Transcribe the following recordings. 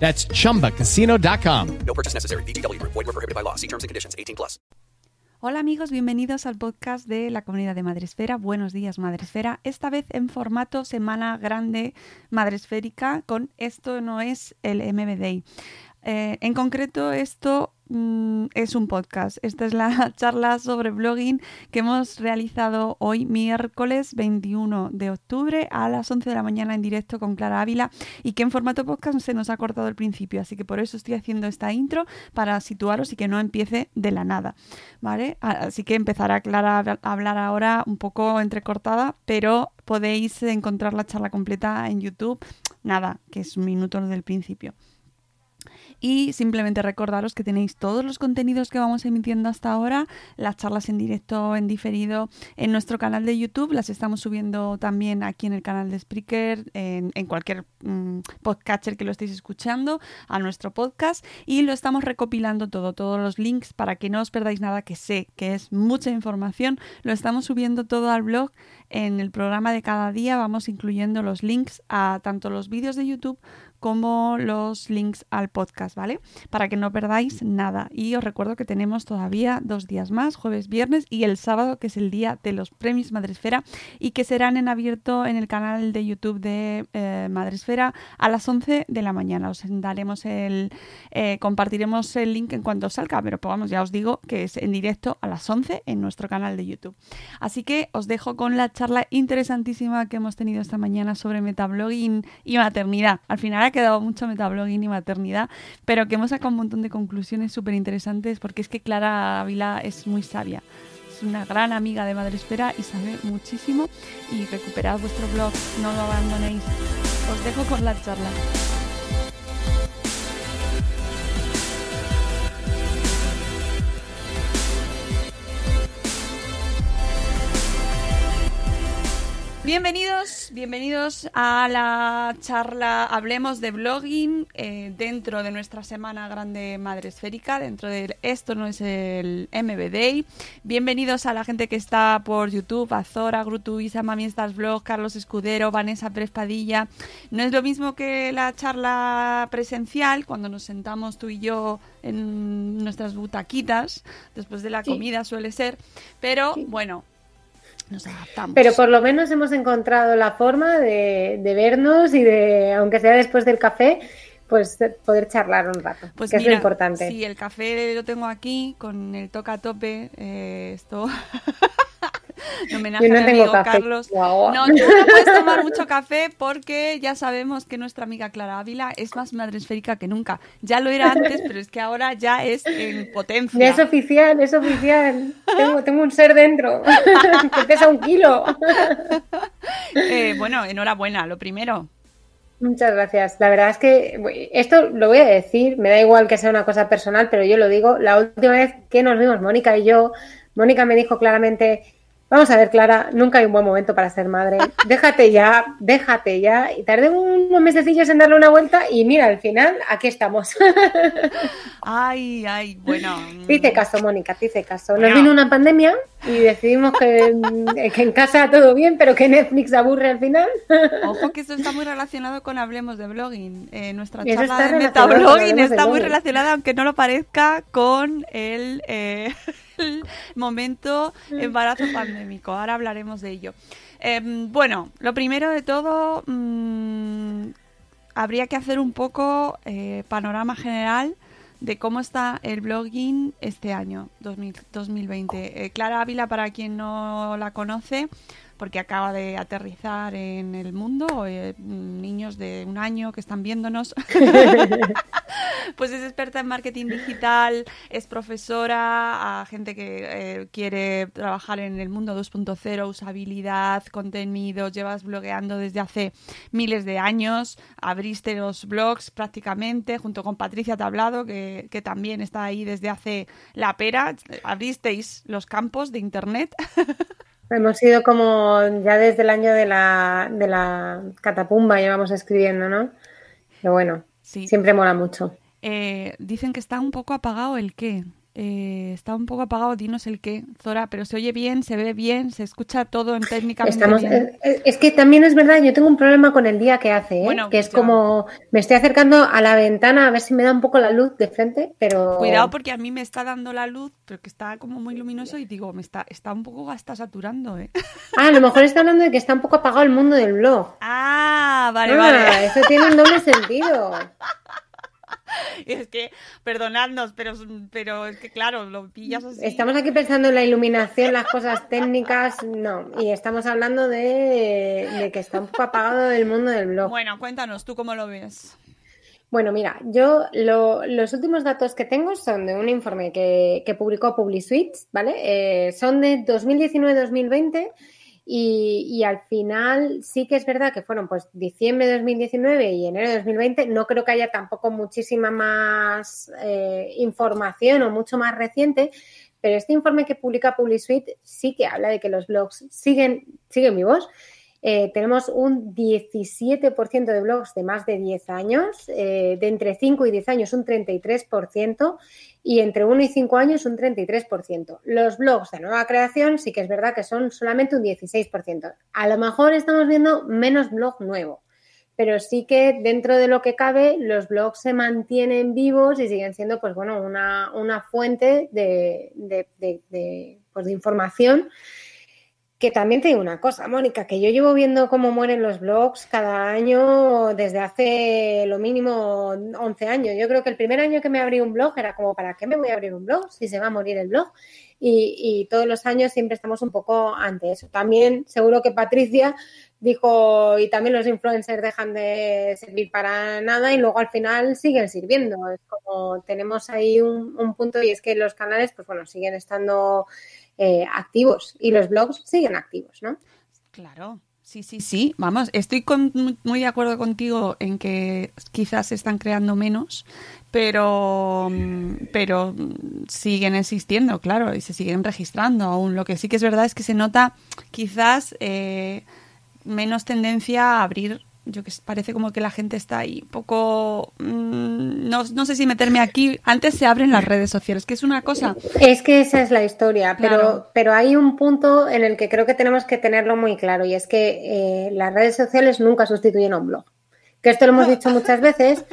That's chumbacasino.com. No purchase necessary. VGW Group. Void were prohibited by law. See terms and conditions. 18 plus. Hola amigos, bienvenidos al podcast de la comunidad de Madresfera. Buenos días Madresfera. Esta vez en formato semana grande madresférica con esto no es el MBD. Eh, en concreto, esto mm, es un podcast. Esta es la charla sobre blogging que hemos realizado hoy, miércoles 21 de octubre, a las 11 de la mañana en directo con Clara Ávila y que en formato podcast se nos ha cortado al principio. Así que por eso estoy haciendo esta intro para situaros y que no empiece de la nada. ¿Vale? Así que empezará Clara a hablar ahora un poco entrecortada, pero podéis encontrar la charla completa en YouTube. Nada, que es un minuto del principio. Y simplemente recordaros que tenéis todos los contenidos que vamos emitiendo hasta ahora, las charlas en directo, en diferido, en nuestro canal de YouTube, las estamos subiendo también aquí en el canal de Spreaker, en, cualquier mmm, podcatcher que lo estéis escuchando, a nuestro podcast y lo estamos recopilando todo, todos los links para que no os perdáis nada, que sé que es mucha información, lo estamos subiendo todo al blog. En el programa de cada día vamos incluyendo los links a tanto los vídeos de YouTube como los links al podcast, ¿vale? Para que no perdáis nada. Y os recuerdo que tenemos todavía dos días más, jueves, viernes y el sábado, que es el día de los premios Madresfera y que serán en abierto en el canal de YouTube de eh, Madresfera a las 11 de la mañana. Os daremos el, eh, compartiremos el link en cuanto salga, pero pues vamos, ya os digo que es en directo a las 11 en nuestro canal de YouTube. Así que os dejo con la charla interesantísima que hemos tenido esta mañana sobre metablogging y maternidad. Al final quedado mucho metablogging y maternidad, pero que hemos sacado un montón de conclusiones súper interesantes porque es que Clara Ávila es muy sabia. Es una gran amiga de Madre Espera y sabe muchísimo. Y recuperad vuestro blog, no lo abandonéis. Os dejo con la charla. Bienvenidos, bienvenidos a la charla Hablemos de blogging eh, dentro de nuestra semana grande madre esférica, dentro de esto no es el MB Day. Bienvenidos a la gente que está por YouTube, a Zora, Grutu, Isa, Mami Estás Blog, Carlos Escudero, Vanessa Pérez Padilla. No es lo mismo que la charla presencial, cuando nos sentamos tú y yo en nuestras butaquitas, después de la Sí. comida suele ser, pero bueno, nos adaptamos. Pero por lo menos hemos encontrado la forma de, de vernos y de, aunque sea después del café, pues de poder charlar un rato, Pues que mira, es lo importante. Sí, el café lo tengo aquí con el toca a tope. eh, esto. en homenaje Yo no a mi amigo café. Carlos. Guau. No, tú no puedes tomar mucho café porque ya sabemos que nuestra amiga Clara Ávila es más madresférica que nunca. Ya lo era antes, pero es que ahora ya es en potencia. Ya es oficial, es oficial. Tengo, tengo un ser dentro que pesa un kilo. Eh, bueno, enhorabuena, lo primero. Muchas gracias. La verdad es que esto lo voy a decir, me da igual que sea una cosa personal, pero yo lo digo. La última vez que nos vimos, Mónica y yo, Mónica me dijo claramente, Vamos a ver, Clara, nunca hay un buen momento para ser madre. Déjate ya, déjate ya. Y tardé unos mesecillos en darle una vuelta y mira, al final aquí estamos. Ay, ay, bueno. Te hice caso, Mónica, te hice caso. Nos vino una pandemia y decidimos que, que en casa todo bien, pero que Netflix aburre al final. Ojo que esto está muy relacionado con Hablemos de Blogging. Eh, nuestra charla está de metablogging está muy relacionada, aunque no lo parezca, con el, eh, momento embarazo pandémico. Ahora hablaremos de ello. Eh, bueno, lo primero de todo, mm, habría que hacer un poco eh, panorama general de cómo está el blogging este año, 2000 2020. Eh, Clara Ávila, para quien no la conoce, porque acaba de aterrizar en el mundo, eh, niños de un año que están viéndonos, pues es experta en marketing digital, es profesora a gente que eh, quiere trabajar en el mundo 2.0, usabilidad, contenidos, llevas blogueando desde hace miles de años, abriste los blogs prácticamente, junto con Patricia Tablado, que, que también está ahí desde hace la pera, abristeis los campos de Internet. Hemos sido como ya desde el año de la, de la catapumba llevamos escribiendo, ¿no? Pero bueno, Sí. siempre mola mucho. Eh, dicen que está un poco apagado el qué. Eh, está un poco apagado, dinos el qué, Zora, pero se oye bien, se ve bien, se escucha todo en técnicamente Estamos, bien. es, es que también es verdad, yo tengo un problema con el día que hace, ¿eh? Bueno, que es ya. como me estoy acercando a la ventana a ver si me da un poco la luz de frente, pero Cuidado porque a mí me está dando la luz, pero que está como muy luminoso y digo, me está, está un poco hasta saturando, ¿eh? Ah, a lo mejor está hablando de que está un poco apagado el mundo del blog. Ah, vale, Ah, vale. eso tiene un doble sentido. Es que, perdonadnos, pero, pero es que claro, lo pillas así. Estamos aquí pensando en la iluminación, las cosas técnicas, no. Y estamos hablando de, de que está un poco apagado el mundo del blog. Bueno, cuéntanos, ¿tú cómo lo ves? Bueno, mira, yo lo- los últimos datos que tengo son de un informe que, que publicó PubliSuite, ¿vale? Eh, son de 2019-2020 y, y al final sí que es verdad que fueron pues diciembre de 2019 y enero de 2020. No creo que haya tampoco muchísima más eh, información o mucho más reciente, pero este informe que publica PubliSuite sí que habla de que los blogs siguen, siguen vivos. Eh, tenemos un 17% de blogs de más de 10 años, eh, de entre 5 y 10 años un 33% y entre 1 y 5 años un 33%. Los blogs de nueva creación sí que es verdad que son solamente un 16%. A lo mejor estamos viendo menos blog nuevo, pero sí que dentro de lo que cabe los blogs se mantienen vivos y siguen siendo pues bueno una, una fuente de, de, de, pues, de información que también te digo una cosa, Mónica, que yo llevo viendo cómo mueren los blogs cada año desde hace lo mínimo 11 años. Yo creo que el primer año que me abrí un blog era como, ¿para qué me voy a abrir un blog si se va a morir el blog? Y, y todos los años siempre estamos un poco ante eso. También seguro que Patricia dijo, y también los influencers dejan de servir para nada y luego al final siguen sirviendo. Es como tenemos ahí un, un punto y es que los canales, pues bueno, siguen estando eh, activos y los blogs siguen activos, ¿no? Claro. Sí, sí, sí. Vamos, estoy con- muy de acuerdo contigo en que quizás se están creando menos, pero, mm, pero siguen existiendo, claro, y se siguen registrando aún. Lo que sí que es verdad es que se nota quizás eh, menos tendencia a abrir. Yo que parece como que la gente está ahí un poco. mm, no, no sé si meterme aquí. Antes se abren las redes sociales, que es una cosa. Es que esa es la historia, pero, pero hay un punto en el que creo que tenemos que tenerlo muy claro y es que eh, las redes sociales nunca sustituyen a un blog. Que esto lo hemos dicho muchas veces,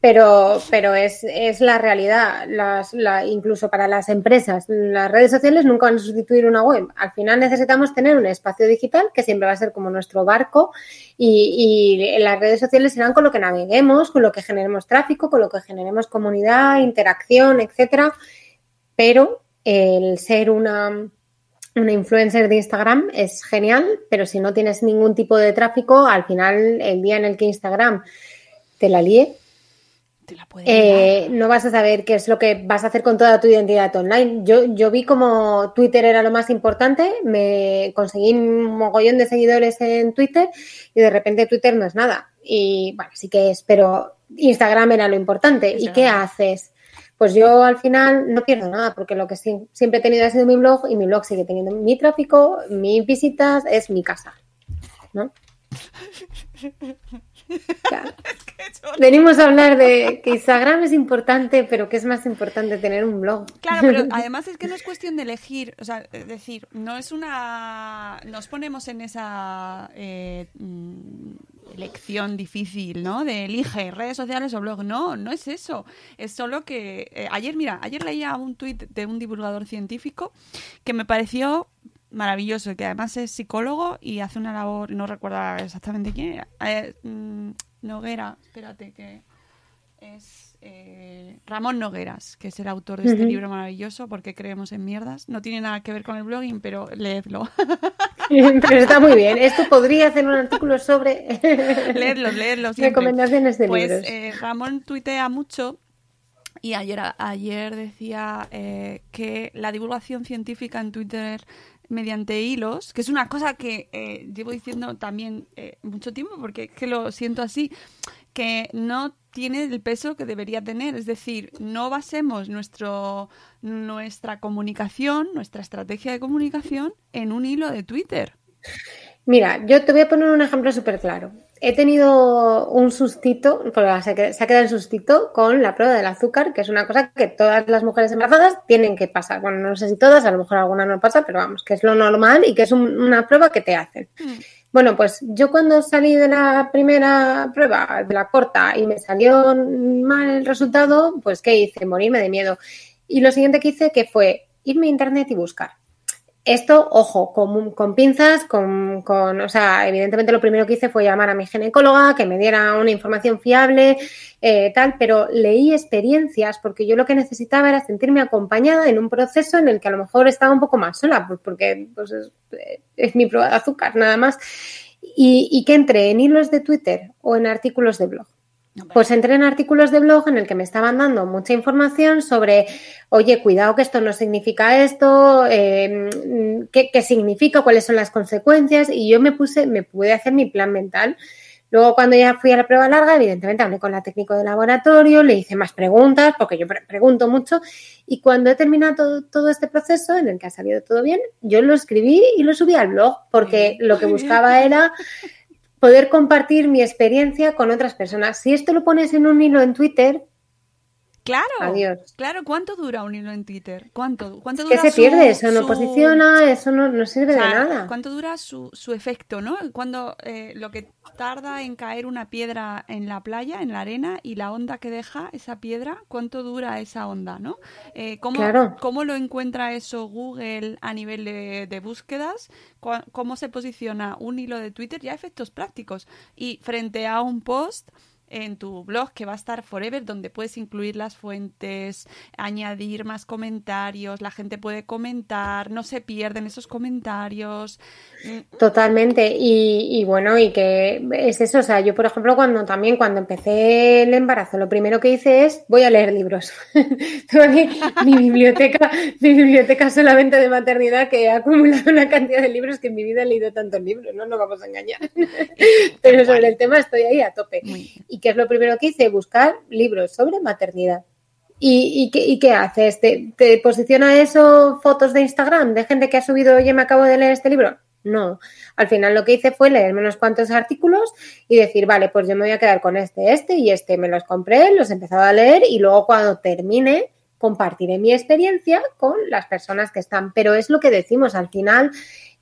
pero, pero es, es la realidad. Las, la, incluso para las empresas, las redes sociales nunca van a sustituir una web. Al final necesitamos tener un espacio digital que siempre va a ser como nuestro barco y, y las redes sociales serán con lo que naveguemos, con lo que generemos tráfico, con lo que generemos comunidad, interacción, etcétera. Pero el ser una, una influencer de Instagram es genial, pero si no tienes ningún tipo de tráfico, al final, el día en el que Instagram te la líe, Te la puede eh, no vas a saber qué es lo que vas a hacer con toda tu identidad online. Yo, yo vi como Twitter era lo más importante, me conseguí un mogollón de seguidores en Twitter y de repente Twitter no es nada. Y bueno, sí que es, pero Instagram era lo importante. ¿Y qué haces? Pues yo al final no pierdo nada, porque lo que siempre he tenido ha sido mi blog y mi blog sigue teniendo mi tráfico, mis visitas, es mi casa. ¿no? Claro. Venimos a hablar de que Instagram es importante, pero que es más importante tener un blog. Claro, pero además es que no es cuestión de elegir, o sea, es decir, no es una... Nos ponemos en esa eh, mm, elección difícil, ¿no? De elige redes sociales o blog. No, no es eso. Es solo que... eh, ayer, mira, ayer leía un tuit de un divulgador científico que me pareció maravilloso, que además es psicólogo y hace una labor, no recuerdo exactamente quién era, eh, mm, Noguera, espérate, que es eh, Ramón Nogueras, que es el autor de este libro maravilloso, porque creemos en mierdas. No tiene nada que ver con el blogging, pero leedlo. Pero está muy bien. Esto podría hacer un artículo sobre leedlo, leedlo. siempre. recomendaciones de Pues libros. eh, Ramón tuitea mucho y ayer, ayer decía eh, que la divulgación científica en Twitter mediante hilos, que es una cosa que eh, llevo diciendo también eh, mucho tiempo, porque es que lo siento así, que no tiene el peso que debería tener. Es decir, no basemos nuestro, nuestra comunicación, nuestra estrategia de comunicación en un hilo de Twitter. Mira, yo te voy a poner un ejemplo súper claro. He tenido un sustito, porque se ha quedado el sustito con la prueba del azúcar, que es una cosa que todas las mujeres embarazadas tienen que pasar. Bueno, no sé si todas, a lo mejor alguna no pasa, pero vamos, que es lo normal y que es un- una prueba que te hacen. Bueno, pues yo cuando salí de la primera prueba, de la corta, y me salió mal el resultado, pues ¿qué hice? Morirme de miedo. Y lo siguiente que hice que fue irme a internet y buscar. Esto, ojo, con, pinzas, con, con, o sea, evidentemente lo primero que hice fue llamar a mi ginecóloga, que me diera una información fiable, eh, tal, pero leí experiencias porque yo lo que necesitaba era sentirme acompañada en un proceso en el que a lo mejor estaba un poco más sola, pues porque pues es, es mi prueba de azúcar, nada más. Y, y que entré en hilos de Twitter o en artículos de blog. Pues entré en artículos de blog en el que me estaban dando mucha información sobre, oye, cuidado que esto no significa esto, eh, qué, qué significa, cuáles son las consecuencias, y yo me puse, me pude hacer mi plan mental. Luego, cuando ya fui a la prueba larga, evidentemente hablé con la técnico de laboratorio, le hice más preguntas, porque yo pre- pregunto mucho, y cuando he terminado todo, todo este proceso, en el que ha salido todo bien, yo lo escribí y lo subí al blog, porque lo que buscaba era poder compartir mi experiencia con otras personas. Si esto lo pones en un hilo en Twitter, Claro, Adiós. claro. ¿Cuánto dura un hilo en Twitter? ¿Cuánto, dura se su- pierde, eso no su- posiciona, eso no, no sirve o sea, de nada. ¿Cuánto dura su, su efecto, no? Cuando eh, lo que tarda en caer una piedra en la playa, en la arena, y la onda que deja esa piedra, ¿cuánto dura esa onda, no? Eh, ¿cómo, Claro. ¿Cómo lo encuentra eso Google a nivel de, de búsquedas? ¿Cómo se posiciona un hilo de Twitter? Ya efectos prácticos. Y frente a un post en tu blog que va a estar forever, donde puedes incluir las fuentes, añadir más comentarios, la gente puede comentar, no se pierden esos comentarios. Mm, Totalmente. Y, y bueno, y que es eso. O sea, yo, por ejemplo, cuando también cuando empecé el embarazo, lo primero que hice es voy a leer libros. Mi biblioteca, mi biblioteca solamente de maternidad que he acumulado una cantidad de libros que en mi vida he leído tantos libros, no nos vamos a engañar. Pero sobre el tema estoy ahí a tope. ¿Y qué es lo primero que hice? Buscar libros sobre maternidad. ¿Y, qué, haces? ¿Te, ¿Te posiciona eso fotos de Instagram de gente que ha subido, oye, me acabo de leer este libro? No. Al final lo que hice fue leerme unos cuantos artículos y decir, vale, pues yo me voy a quedar con este, este y este. Me los compré, los he empezado a leer y luego cuando termine compartiré mi experiencia con las personas que están. Pero es lo que decimos, al final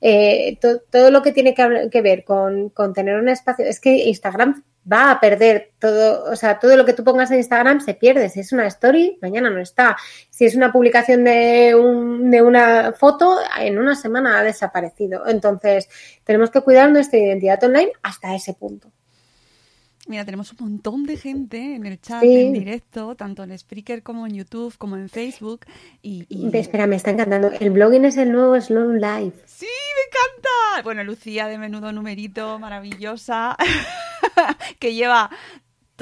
eh, to- todo lo que tiene que, que ver con tener un espacio, es que Instagram va a perder todo, o sea, todo lo que tú pongas en Instagram se pierde. Si es una story, mañana no está. Si es una publicación de, un, de una foto, en una semana ha desaparecido. Entonces, tenemos que cuidar nuestra identidad online hasta ese punto. Mira, tenemos un montón de gente en el chat, Sí. en directo, tanto en Spreaker como en YouTube, como en Facebook. Y, Espera, me está encantando. El blogging es el nuevo Slow Life. ¡Sí, me encanta! Bueno, Lucía de Menudo Numerito, maravillosa, que lleva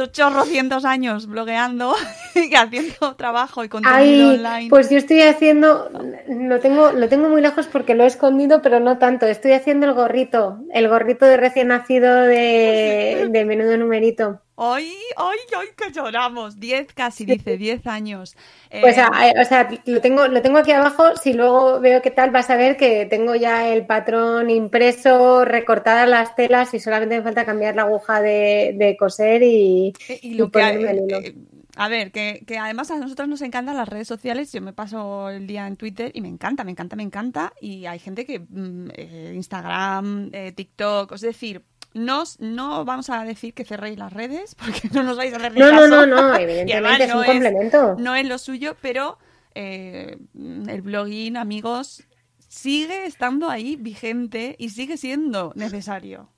chorrocientos años blogueando y haciendo trabajo y contenido Ay, online. pues yo estoy haciendo, lo tengo, lo tengo muy lejos porque lo he escondido, pero no tanto. Estoy haciendo el gorrito, el gorrito de recién nacido de, de menudo numerito. Hoy, hoy, hoy que lloramos. Diez casi, dice, diez años. Pues, Eh, a- o sea, lo tengo, lo tengo aquí abajo. Si luego veo qué tal, vas a ver que tengo ya el patrón impreso, recortadas las telas y solamente me falta cambiar la aguja de, de coser y, Eh, y que el hilo. eh, a ver, que, que además a nosotros nos encantan las redes sociales. Yo me paso el día en Twitter y me encanta, me encanta, me encanta. Y hay gente que mm, eh, Instagram, eh, TikTok, es decir, nos, no vamos a decir que cerréis las redes porque no nos vais a hacer ni No, no, caso. no, no, evidentemente es un no complemento. no es lo suyo, pero eh, el blogging, amigos, sigue estando ahí vigente y sigue siendo necesario.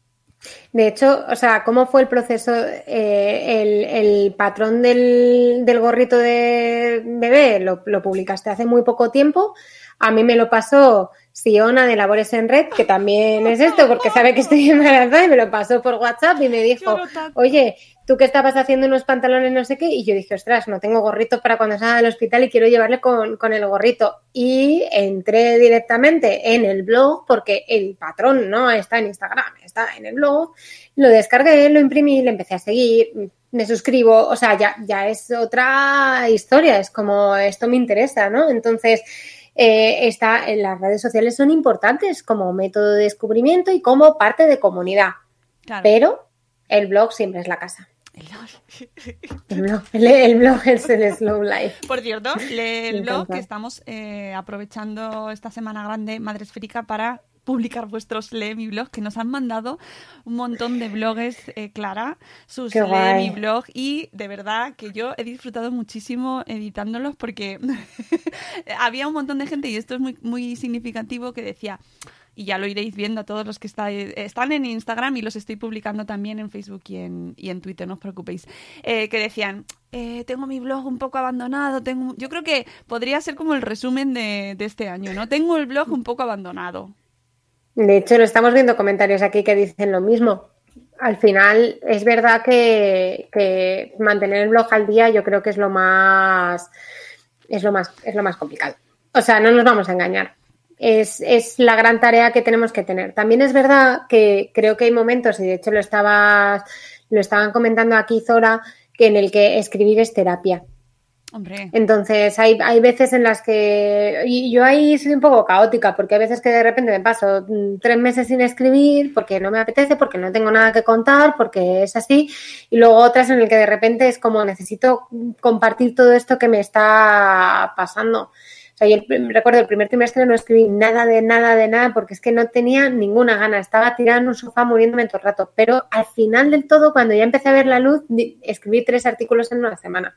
De hecho, o sea, ¿cómo fue el proceso? Eh, el, el patrón del, del gorrito de bebé lo, lo publicaste hace muy poco tiempo. A mí me lo pasó Siona de Labores en Red, que también es esto, porque sabe que estoy embarazada y me lo pasó por WhatsApp y me dijo, oye, tú que estabas haciendo unos pantalones no sé qué, y yo dije, ostras, no tengo gorrito para cuando salga del hospital y quiero llevarle con, con el gorrito. Y entré directamente en el blog, porque el patrón no está en Instagram, está en el blog, lo descargué, lo imprimí, le empecé a seguir, me suscribo, o sea, ya, ya es otra historia, es como esto me interesa, ¿no? Entonces, eh, está, en las redes sociales son importantes como método de descubrimiento y como parte de comunidad, Claro. pero el blog siempre es la casa. El blog, el, el blog es el slow life. Por cierto, lee el blog que estamos eh, aprovechando esta semana grande Madre Esférica para publicar vuestros Lee mi blog, que nos han mandado un montón de blogs, eh, Clara, sus Qué Lee guay. mi blog, y de verdad que yo he disfrutado muchísimo editándolos porque había un montón de gente, y esto es muy, muy significativo, que decía, y ya lo iréis viendo a todos los que están en Instagram y los estoy publicando también en Facebook y en, y en Twitter, no os preocupéis, eh, que decían, eh, tengo mi blog un poco abandonado, tengo... yo creo que podría ser como el resumen de, de este año, ¿no? Tengo el blog un poco abandonado. De hecho, lo estamos viendo comentarios aquí que dicen lo mismo. Al final, es verdad que, mantener el blog al día yo creo que es lo más es lo más, es lo más complicado. O sea, no nos vamos a engañar. Es, es la gran tarea que tenemos que tener. También es verdad que creo que hay momentos, y de hecho lo estabas, lo estaban comentando aquí Zora, que en el que escribir es terapia. Entonces, hay, hay veces en las que. Y yo ahí soy un poco caótica, porque hay veces que de repente me paso mm, tres meses sin escribir, porque no me apetece, porque no tengo nada que contar, porque es así. Y luego otras en el que de repente es como necesito compartir todo esto que me está pasando. O sea, yo recuerdo el primer trimestre no escribí nada de nada de nada, porque es que no tenía ninguna gana. Estaba tirada en un sofá muriéndome todo el rato. Pero al final del todo, cuando ya empecé a ver la luz, escribí tres artículos en una semana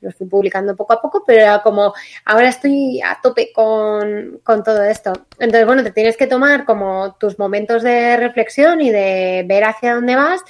los fui publicando poco a poco, pero era como, ahora estoy a tope con, con todo esto. Entonces, bueno, te tienes que tomar como tus momentos de reflexión y de ver hacia dónde vas,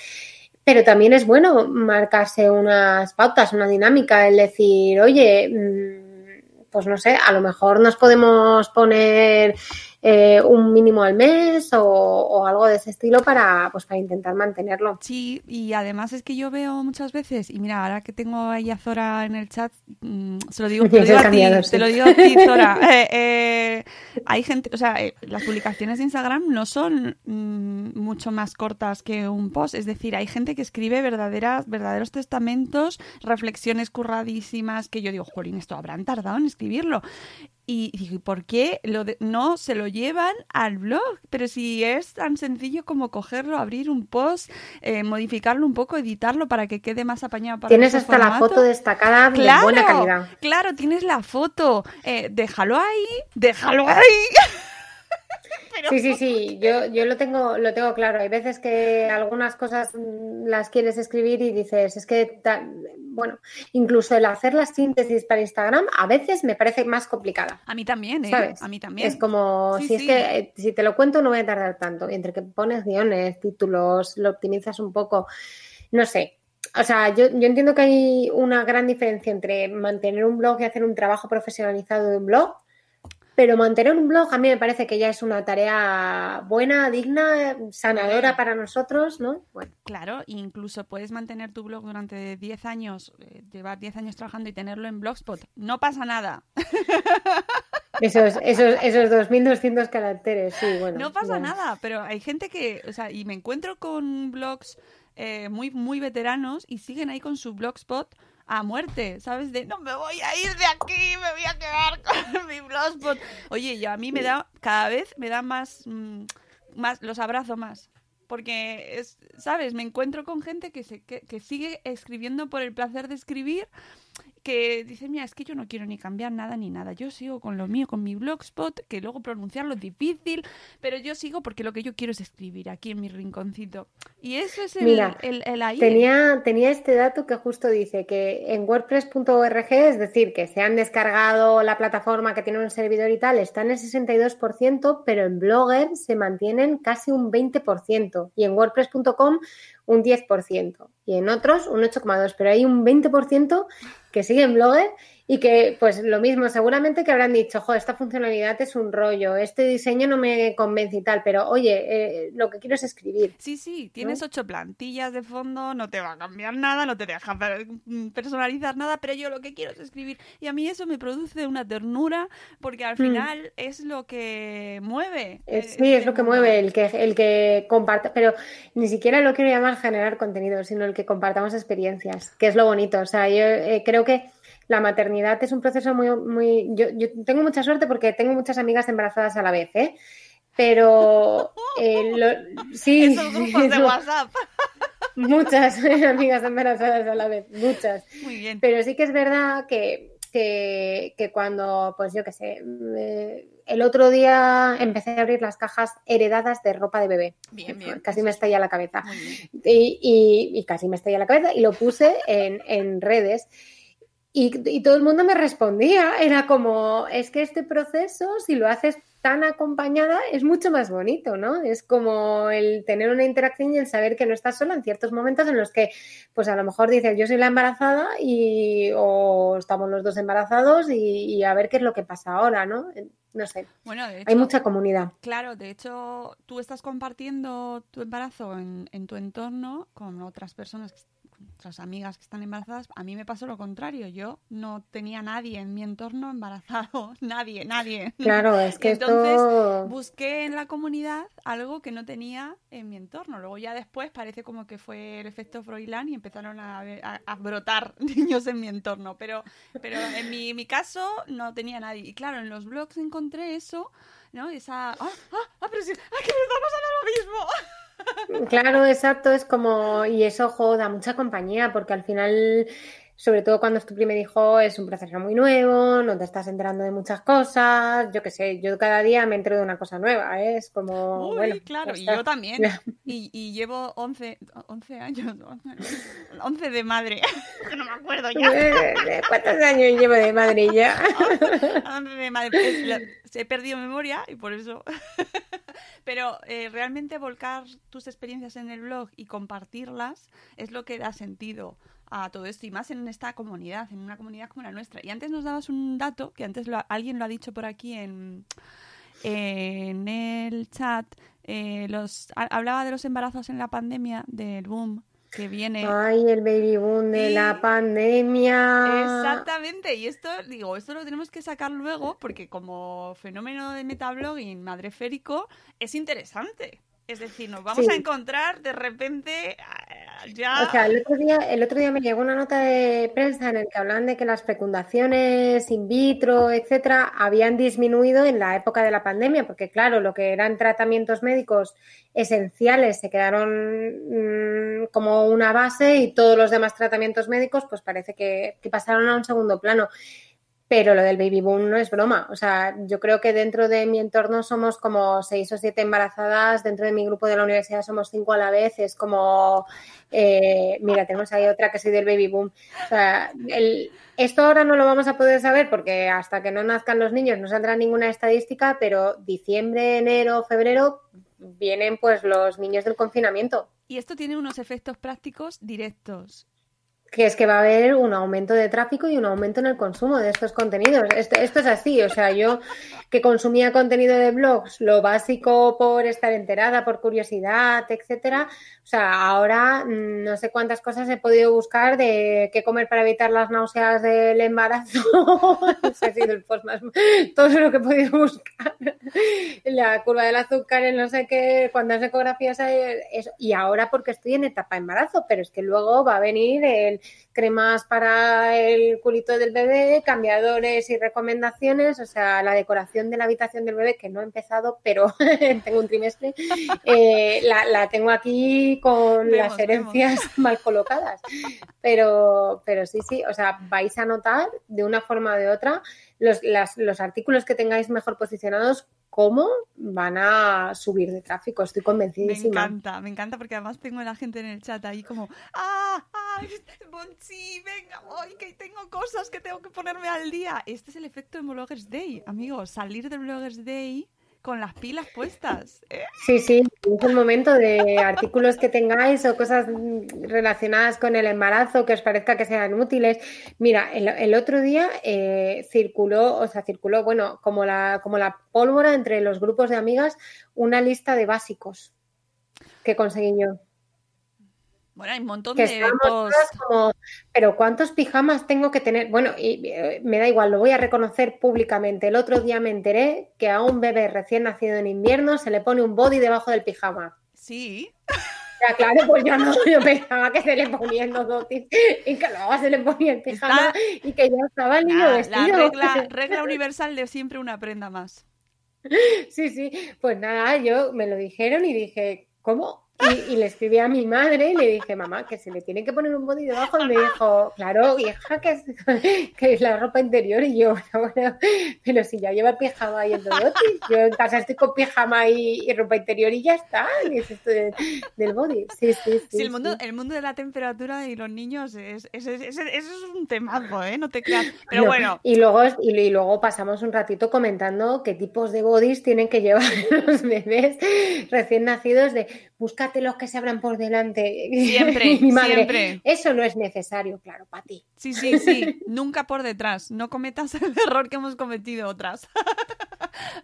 pero también es bueno marcarse unas pautas, una dinámica, el decir, oye, mm, pues no sé, a lo mejor nos podemos poner eh, un mínimo al mes o, o algo de ese estilo para, pues, para intentar mantenerlo. Sí, y además es que yo veo muchas veces, y mira, ahora que tengo ahí a Zora en el chat, mm, se lo digo, te lo digo a ti, te lo digo a ti, Zora. Eh, eh, hay gente, o sea, las publicaciones de Instagram no son mm, mucho más cortas que un post, es decir, hay gente que escribe verdaderas, verdaderos testamentos, reflexiones curradísimas, que yo digo, jolín, esto habrán tardado en escribirlo. Y ¿y por qué lo de- no se lo llevan al blog? Pero si es tan sencillo como cogerlo, abrir un post, eh, modificarlo un poco, editarlo para que quede más apañado para Tienes hasta la foto destacada de Claro, buena calidad. claro, tienes la foto. Eh, déjalo ahí, déjalo ahí. Pero- Sí, sí, sí, yo, yo lo tengo, lo tengo claro. Hay veces que algunas cosas mm, las quieres escribir y dices, es que, bueno, incluso el hacer las síntesis para Instagram a veces me parece más complicada. A mí también, ¿eh? ¿Sabes? A mí también. Es como, Sí, si es que eh, si te lo cuento no voy a tardar tanto. Entre que pones guiones, títulos, lo optimizas un poco, no sé. O sea, yo, yo entiendo que hay una gran diferencia entre mantener un blog y hacer un trabajo profesionalizado de un blog, pero mantener un blog a mí me parece que ya es una tarea buena, digna, sanadora para nosotros, ¿no? Bueno, Claro, incluso puedes mantener tu blog durante 10 años, eh, llevar 10 años trabajando y tenerlo en Blogspot. No pasa nada. esos, esos, esos 2.200 caracteres, sí, bueno. no pasa nada, pero hay gente que, o sea, y me encuentro con blogs eh, muy, muy veteranos y siguen ahí con su blogspot a muerte, ¿sabes? De no me voy a ir de aquí, me voy a quedar con mi blogspot. Oye, yo a mí me da, cada vez me da más, mm, más los abrazo más. Porque, es, ¿sabes? Me encuentro con gente que, se, que, que sigue escribiendo por el placer de escribir que dice, mira, es que yo no quiero ni cambiar nada ni nada, yo sigo con lo mío, con mi blogspot, que luego pronunciarlo es difícil, pero yo sigo porque lo que yo quiero es escribir aquí en mi rinconcito. Y eso es el, Mira, el, el ahí. Tenía, tenía este dato que justo dice que en WordPress.org, es decir, que se han descargado la plataforma que tiene un servidor y tal, está en el 62%, pero en Blogger se mantienen casi un 20%. Y en WordPress.com un 10% y en otros un 8,2%, pero hay un 20% que sigue en Blogger y que, pues lo mismo, seguramente que habrán dicho, jo, esta funcionalidad es un rollo, este diseño no me convence y tal, pero oye, eh, lo que quiero es escribir. Sí, sí, tienes ocho plantillas de fondo, no te va a cambiar nada, no te deja mm, personalizar nada, pero yo lo que quiero es escribir. Y a mí eso me produce una ternura porque al final es lo que mueve. Eh, eh, Sí, es lo que mueve, el que, el que comparta, pero ni siquiera lo quiero llamar generar contenido, sino el que compartamos experiencias, que es lo bonito. O sea, yo eh, creo que la maternidad es un proceso muy, muy. Yo, yo tengo mucha suerte porque tengo muchas amigas embarazadas a la vez, ¿eh? Pero eh, lo- sí, Esos grupos de WhatsApp. muchas amigas embarazadas a la vez, muchas. Muy bien. Pero sí que es verdad que, que, que cuando, pues yo qué sé, eh, el otro día empecé a abrir las cajas heredadas de ropa de bebé. Bien, bien. Casi me estalla la cabeza. Y, y- y casi me estalla la cabeza y lo puse en, en redes. Y, y todo el mundo me respondía. Era como, es que este proceso, si lo haces tan acompañada, es mucho más bonito, ¿no? Es como el tener una interacción y el saber que no estás sola en ciertos momentos en los que, pues a lo mejor dices, yo soy la embarazada y o estamos los dos embarazados y, y a ver qué es lo que pasa ahora, ¿no? No sé. Bueno, de hecho, Hay mucha comunidad. Claro, de hecho, tú estás compartiendo tu embarazo en, en tu entorno con otras personas, que- otras amigas que están embarazadas. A mí me pasó lo contrario. Yo no tenía nadie en mi entorno embarazado. Nadie, nadie. Claro, es que Entonces, esto... busqué en la comunidad algo que no tenía en mi entorno. Luego ya después parece como que fue el efecto Froilán y empezaron a, a- a brotar niños en mi entorno. Pero, pero en mi, mi caso no tenía nadie. Y claro, en los blogs encontré eso, ¿no? Esa... ¡Ah, ah, ah, pero sí! ¡Ah, que me está pasando lo mismo! Claro, exacto, es como, y eso joda mucha compañía, porque al final, sobre todo cuando es tu primer hijo, es un proceso muy nuevo, no te estás enterando de muchas cosas, yo qué sé, yo cada día me entero de una cosa nueva, ¿eh? es como, Uy, bueno, claro, y yo también. Y, y llevo 11, 11 años, 11 de madre. No me acuerdo ya. ¿Cuántos años llevo de madre ya? Ande de madre. Es la- He perdido memoria y por eso. Pero eh, realmente volcar tus experiencias en el blog y compartirlas es lo que da sentido a todo esto y más en esta comunidad, en una comunidad como la nuestra. Y antes nos dabas un dato que antes lo- alguien lo ha dicho por aquí en, en el chat. eh, los, ha- hablaba de los embarazos en la pandemia, del boom que viene. Ay, el baby boom de la pandemia. Exactamente, y esto, digo, esto lo tenemos que sacar luego porque como fenómeno de metablogging madreférico es interesante. Es decir, nos vamos Sí. a encontrar de repente ah, ya... O sea, el otro día, el otro día me llegó una nota de prensa en el que hablan de que las fecundaciones in vitro, etcétera, habían disminuido en la época de la pandemia, porque claro, lo que eran tratamientos médicos esenciales se quedaron mm, como una base y todos los demás tratamientos médicos, pues parece que, que pasaron a un segundo plano. Pero lo del baby boom no es broma. O sea, yo creo que dentro de mi entorno somos como seis o siete embarazadas, dentro de mi grupo de la universidad somos cinco a la vez. Es como, eh, mira, tenemos ahí otra que soy del baby boom. O sea, el- esto ahora no lo vamos a poder saber porque hasta que no nazcan los niños no saldrá ninguna estadística, pero diciembre, enero, febrero vienen pues los niños del confinamiento. Y esto tiene unos efectos prácticos directos. Que es que va a haber un aumento de tráfico y un aumento en el consumo de estos contenidos. Esto, es así, o sea, yo que consumía contenido de blogs, lo básico por estar enterada, por curiosidad, etcétera, o sea, ahora mm, no sé cuántas cosas he podido buscar de qué comer para evitar las náuseas del embarazo. Ese ha sido el post más, todo lo que he podido buscar. La curva del azúcar, el no sé qué, cuántas ecografías hay, eso. y ahora porque estoy en etapa de embarazo, pero es que luego va a venir el cremas para el culito del bebé, cambiadores y recomendaciones, o sea, la decoración de la habitación del bebé, que no he empezado, pero tengo un trimestre, eh, la, la, tengo aquí con vemos, las herencias vemos. mal colocadas. Pero, pero sí, sí, o sea, vais a notar de una forma o de otra los, las, los artículos que tengáis mejor posicionados cómo van a subir de tráfico. Estoy convencidísima. Me encanta, me encanta porque además tengo a la gente en el chat ahí como, ah, ah, Bonchi, venga, hoy que tengo cosas que tengo que ponerme al día. Este es el efecto de Bloggers Day, amigos, salir del Bloggers Day con las pilas puestas. ¿eh? Sí, sí, es el momento de artículos que tengáis o cosas relacionadas con el embarazo que os parezca que sean útiles. Mira, el, el otro día eh, circuló, o sea, circuló, bueno, como la, como la pólvora entre los grupos de amigas, una lista de básicos que conseguí yo. Bueno, hay un montón que de posts. Como, pero ¿cuántos pijamas tengo que tener? Bueno, y, eh, me da igual, lo voy a reconocer públicamente. El otro día me enteré que a un bebé recién nacido en invierno se le pone un body debajo del pijama. Sí. Ya, claro, pues yo no, yo pensaba que se le ponían los dotis y que luego se le ponía el pijama Está... y que ya estaba el niño la, vestido. La regla, regla universal de siempre una prenda más. Sí, sí, pues nada, yo me lo dijeron y dije, ¿cómo? Y, y, le escribí a mi madre y le dije, mamá, que se le tiene que poner un body debajo. Y me dijo, claro, hija, que es, que es la ropa interior. Y yo, bueno, bueno, pero si ya lleva pijama y el dodotis. Yo en casa estoy con pijama y, y, ropa interior y ya está. Y es esto de, del body. Sí, sí, sí. sí el, mundo, el mundo de la temperatura y los niños, es, es, es, es un temazo, ¿eh? No te creas. Pero no, bueno. Y luego, y, y, luego pasamos un ratito comentando qué tipos de bodies tienen que llevar los bebés recién nacidos de busca los que se abran por delante. Siempre, mi madre, siempre. Eso no es necesario, claro, para ti. Sí, sí, sí. Nunca por detrás. No cometas el error que hemos cometido otras.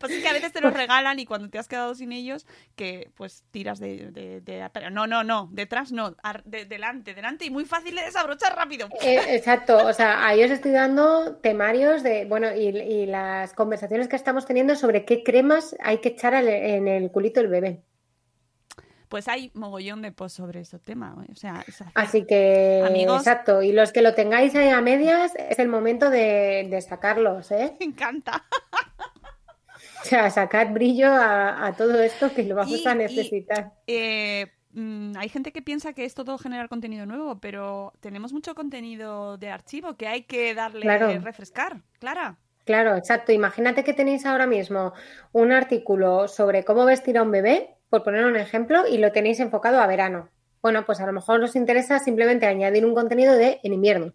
pues es que a veces te los regalan y cuando te has quedado sin ellos, que pues tiras de. de, de pero no, no, no. Detrás no. De, delante, delante y muy fácil de desabrochar rápido. Eh, exacto. O sea, ahí os estoy dando temarios de. Bueno, y, y, las conversaciones que estamos teniendo sobre qué cremas hay que echar en el culito del bebé pues hay mogollón de post sobre ese tema. O sea. Así que, amigos, exacto. Y los que lo tengáis ahí a medias, es el momento de, de sacarlos, ¿eh? Me encanta. O sea, sacar brillo a, a todo esto que lo vamos y, a necesitar. Y, eh, mmm, hay gente que piensa que es todo generar contenido nuevo, pero tenemos mucho contenido de archivo que hay que darle claro. refrescar, Clara. Claro, exacto. Imagínate que tenéis ahora mismo un artículo sobre cómo vestir a un bebé por poner un ejemplo, y lo tenéis enfocado a verano. Bueno, pues a lo mejor os interesa simplemente añadir un contenido de en invierno.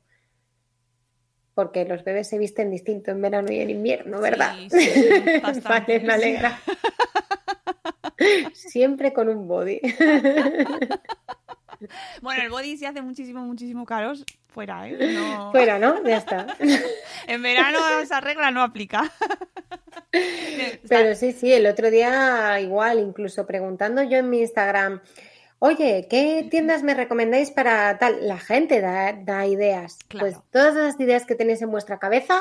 Porque los bebés se visten distinto en verano y en invierno, ¿verdad? Sí, sí, bastante, vale, me alegra. Siempre con un body. Bueno, el body si hace muchísimo, muchísimo calor, fuera, ¿eh? No... Fuera, ¿no? Ya está. en verano esa regla no aplica. Pero sí, sí, el otro día igual, incluso preguntando yo en mi Instagram, oye, ¿qué tiendas me recomendáis para tal? La gente da, da ideas. Claro. Pues todas las ideas que tenéis en vuestra cabeza,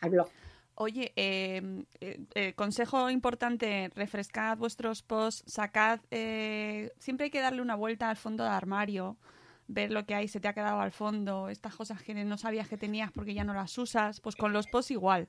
al blog. Oye, eh, eh, consejo importante, refrescad vuestros posts, sacad, eh, siempre hay que darle una vuelta al fondo de armario, ver lo que hay, se te ha quedado al fondo, estas cosas que no sabías que tenías porque ya no las usas, pues con los posts igual.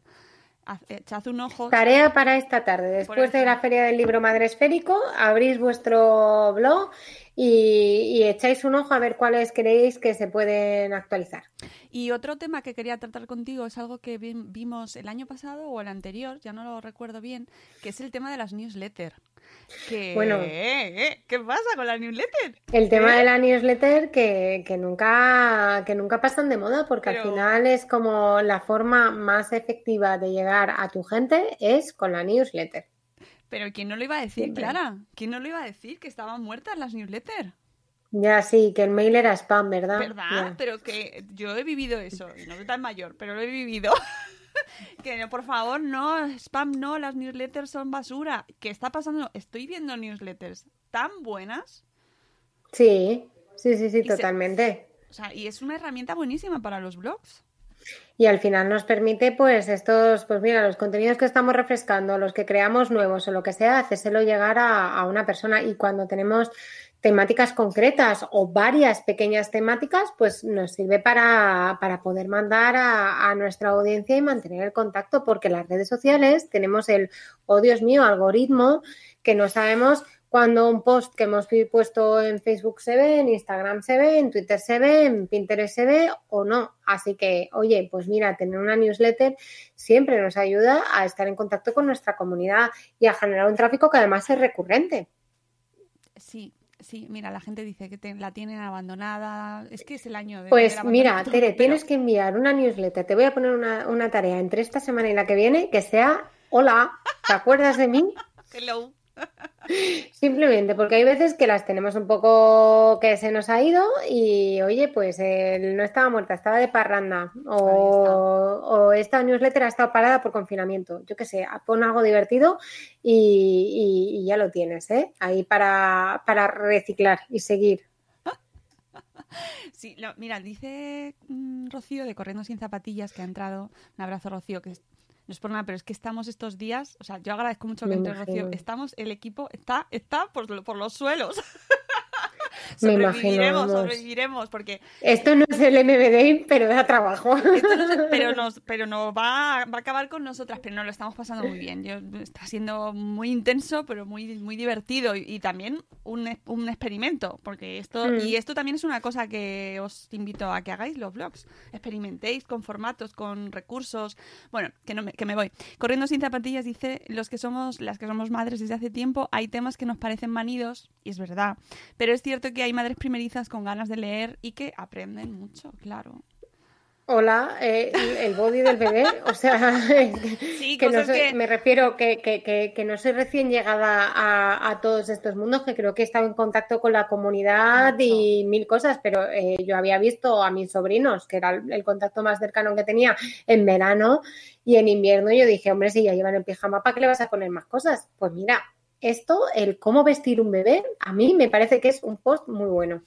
Echad un ojo. Tarea para esta tarde. Después de la Feria del Libro Madre Esférico, abrís vuestro blog y, y, echáis un ojo a ver cuáles creéis que se pueden actualizar. Y otro tema que quería tratar contigo es algo que vimos el año pasado o el anterior, ya no lo recuerdo bien, que es el tema de las newsletters. Que, bueno, ¿eh? ¿qué pasa con la newsletter? El tema ¿Eh? de la newsletter que, que, nunca, que nunca pasan de moda porque Pero... al final es como la forma más efectiva de llegar a tu gente es con la newsletter. Pero ¿quién no lo iba a decir, Siempre. Clara? ¿Quién no lo iba a decir que estaban muertas las newsletters? Ya sí, que el mail era spam, ¿verdad? ¿Verdad? Ya. Pero que yo he vivido eso, y no soy tan mayor, pero lo he vivido. que no, por favor, no, spam no, las newsletters son basura. ¿Qué está pasando? Estoy viendo newsletters tan buenas, Sí, sí, sí, sí, totalmente. o sea, y es una herramienta buenísima para los blogs. Y al final nos permite, pues, estos, pues mira, los contenidos que estamos refrescando, los que creamos nuevos o lo que sea, hacérselo llegar a, una persona. Y cuando tenemos temáticas concretas o varias pequeñas temáticas, pues nos sirve para, para poder mandar a nuestra audiencia y mantener el contacto, porque las redes sociales tenemos el, oh Dios mío, algoritmo que no sabemos cuando un post que hemos puesto en Facebook se ve, en Instagram se ve, en Twitter se ve, en Pinterest se ve o no. Así que, oye, pues mira, tener una newsletter siempre nos ayuda a estar en contacto con nuestra comunidad y a generar un tráfico que además es recurrente. Sí, sí, mira, la gente dice que te- la tienen abandonada. Es que es el año de. Pues mira, Tere, pero- tienes que enviar una newsletter. Te voy a poner una, una tarea entre esta semana y la que viene que sea, hola, ¿te acuerdas de mí? Hello. Simplemente porque hay veces que las tenemos un poco que se nos ha ido y oye, pues él no estaba muerta, estaba de parranda o, o esta newsletter ha estado parada por confinamiento. Yo qué sé, pon algo divertido y, y- y ya lo tienes, ¿eh? Ahí para, para reciclar y seguir. Sí, lo- mira, dice mm, Rocío de Corriendo sin zapatillas que ha entrado. Un abrazo, Rocío, que no es por nada, pero es que estamos estos días, o sea, yo agradezco mucho que entre. Rocío. Estamos, el equipo está, está por los suelos. Me imagino, sobreviviremos, sobreviviremos, porque Esto no es el MBD, pero da trabajo. esto no se- pero nos, pero nos va, va a acabar con nosotras, pero nos lo estamos pasando muy bien. Yo, está siendo muy intenso, pero muy, muy divertido y, y también un, un experimento, porque esto, Mm. y esto también es una cosa que os invito a que hagáis los blogs. Experimentéis con formatos, con recursos. Bueno, que no me, que me voy. Corriendo sin zapatillas dice, los que somos, las que somos madres desde hace tiempo, hay temas que nos parecen manidos, y es verdad. Pero es cierto que hay madres primerizas con ganas de leer y que aprenden mucho, claro. Hola, eh, el- body del bebé, o sea, Sí, que no cosas soy- que- me refiero que, que, que, que no soy recién llegada a, a todos estos mundos, que creo que he estado en contacto con la comunidad Mucho. y mil cosas, pero eh, yo había visto a mis sobrinos, que era el, el contacto más cercano que tenía en verano y en invierno yo dije, hombre, si ya llevan el pijama, ¿para qué le vas a poner más cosas? Pues mira, esto, el cómo vestir un bebé, a mí me parece que es un post muy bueno.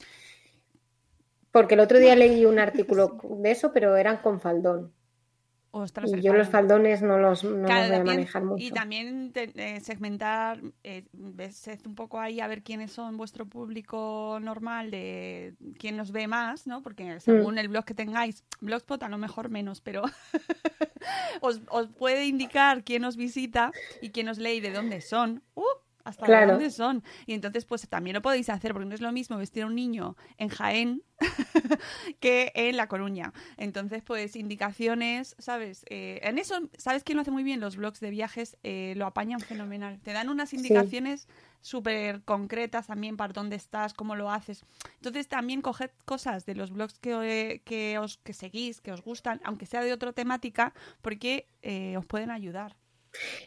Porque el otro día leí un artículo de eso, pero eran con faldón. Ostras, Y el yo los faldones no los, no los voy a manejar mucho. Y también te- eh, segmentar, eh, ves ves un poco ahí a ver quiénes son vuestro público normal, de quién nos ve más, ¿no? Porque según Mm. el blog que tengáis, Blogspot a lo mejor menos, pero os, os puede indicar quién os visita y quién os lee y de dónde son. ¡Uh! Hasta Claro. dónde son. Y entonces, pues también lo podéis hacer, porque no es lo mismo vestir a un niño en Jaén que en La Coruña. Entonces, pues indicaciones, ¿sabes? Eh, en eso, ¿sabes quién lo hace muy bien? Los blogs de viajes eh, lo apañan fenomenal. Te dan unas indicaciones súper concretas también para dónde estás, cómo lo haces. Entonces, también coged cosas de los blogs que, que, os, que seguís, que os gustan, aunque sea de otra temática, porque eh, os pueden ayudar.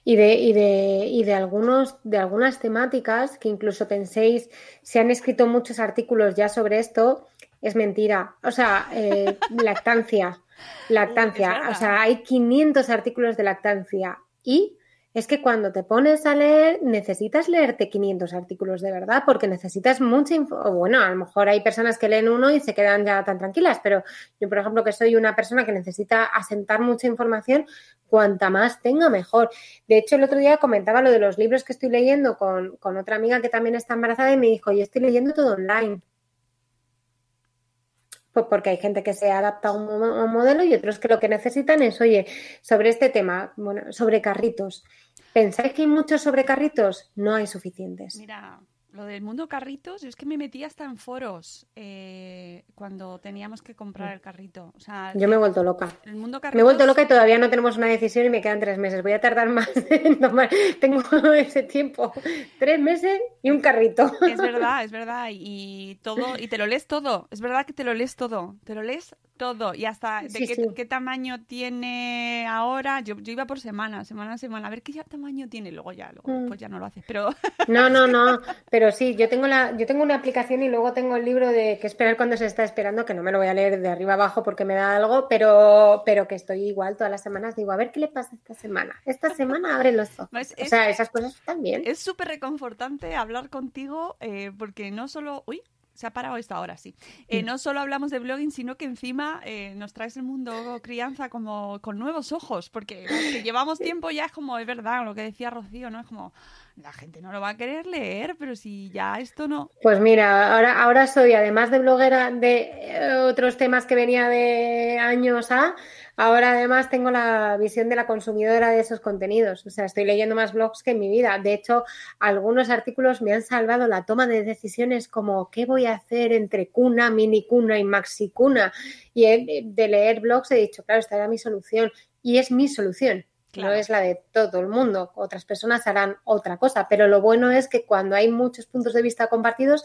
Y de, y de, y de algunos, de algunas temáticas que incluso penséis, se han escrito muchos artículos ya sobre esto, es mentira. O sea, eh, lactancia, lactancia. o sea, hay 500 artículos de lactancia. Y es que cuando te pones a leer, necesitas leerte 500 artículos de verdad, porque necesitas mucha información. Bueno, a lo mejor hay personas que leen uno y se quedan ya tan tranquilas, pero yo, por ejemplo, que soy una persona que necesita asentar mucha información, cuanta más tenga, mejor. De hecho, el otro día comentaba lo de los libros que estoy leyendo con, con otra amiga que también está embarazada y me dijo, yo estoy leyendo todo online. Pues porque hay gente que se adapta a un, a un modelo y otros que lo que necesitan es, oye, sobre este tema, bueno, sobre carritos. ¿Pensáis que hay muchos sobre carritos? No hay suficientes. Mira, lo del mundo carritos, yo es que me metí hasta en foros eh, cuando teníamos que comprar el carrito. O sea, Yo me he vuelto loca. el mundo Me he vuelto loca y todavía no tenemos una decisión y me quedan tres meses. Voy a tardar más en tomar. Tengo ese tiempo. Tres meses y un carrito. Es verdad, es verdad. Y todo, y te lo lees todo. Es verdad que te lo lees todo. Te lo lees todo. Y hasta de Sí, qué, sí. qué tamaño tiene ahora. Yo, yo iba por semana, semana a semana, a ver qué ya tamaño tiene. Luego ya, luego, Mm. pues ya no lo haces. Pero No, no, no, pero sí, yo tengo la, yo tengo una aplicación y luego tengo el libro de qué esperar cuando se está esperando, que no me lo voy a leer de arriba abajo porque me da algo, pero, pero que estoy igual todas las semanas, digo, a ver qué le pasa esta semana. Esta semana abre los ojos. Es- O sea, esas cosas también. es súper reconfortante hablar contigo eh, porque no solo... Uy, se ha parado esto ahora, sí. Eh, no solo hablamos de blogging, sino que encima eh, nos traes el mundo crianza como con nuevos ojos, porque que llevamos tiempo ya es como, es verdad, lo que decía Rocío, ¿no? Es como, la gente no lo va a querer leer, pero si ya esto no... Pues mira, ahora, ahora soy, además de bloguera de eh, otros temas que venía de años a, ahora además tengo la visión de la consumidora de esos contenidos. O sea, estoy leyendo más blogs que en mi vida. De hecho, algunos artículos me han salvado la toma de decisiones como qué voy a hacer entre cuna, mini cuna y maxi cuna. Y de leer blogs he dicho, claro, esta era mi solución. Y es mi solución. Claro. No es la de todo el mundo. Otras personas harán otra cosa, pero lo bueno es que cuando hay muchos puntos de vista compartidos,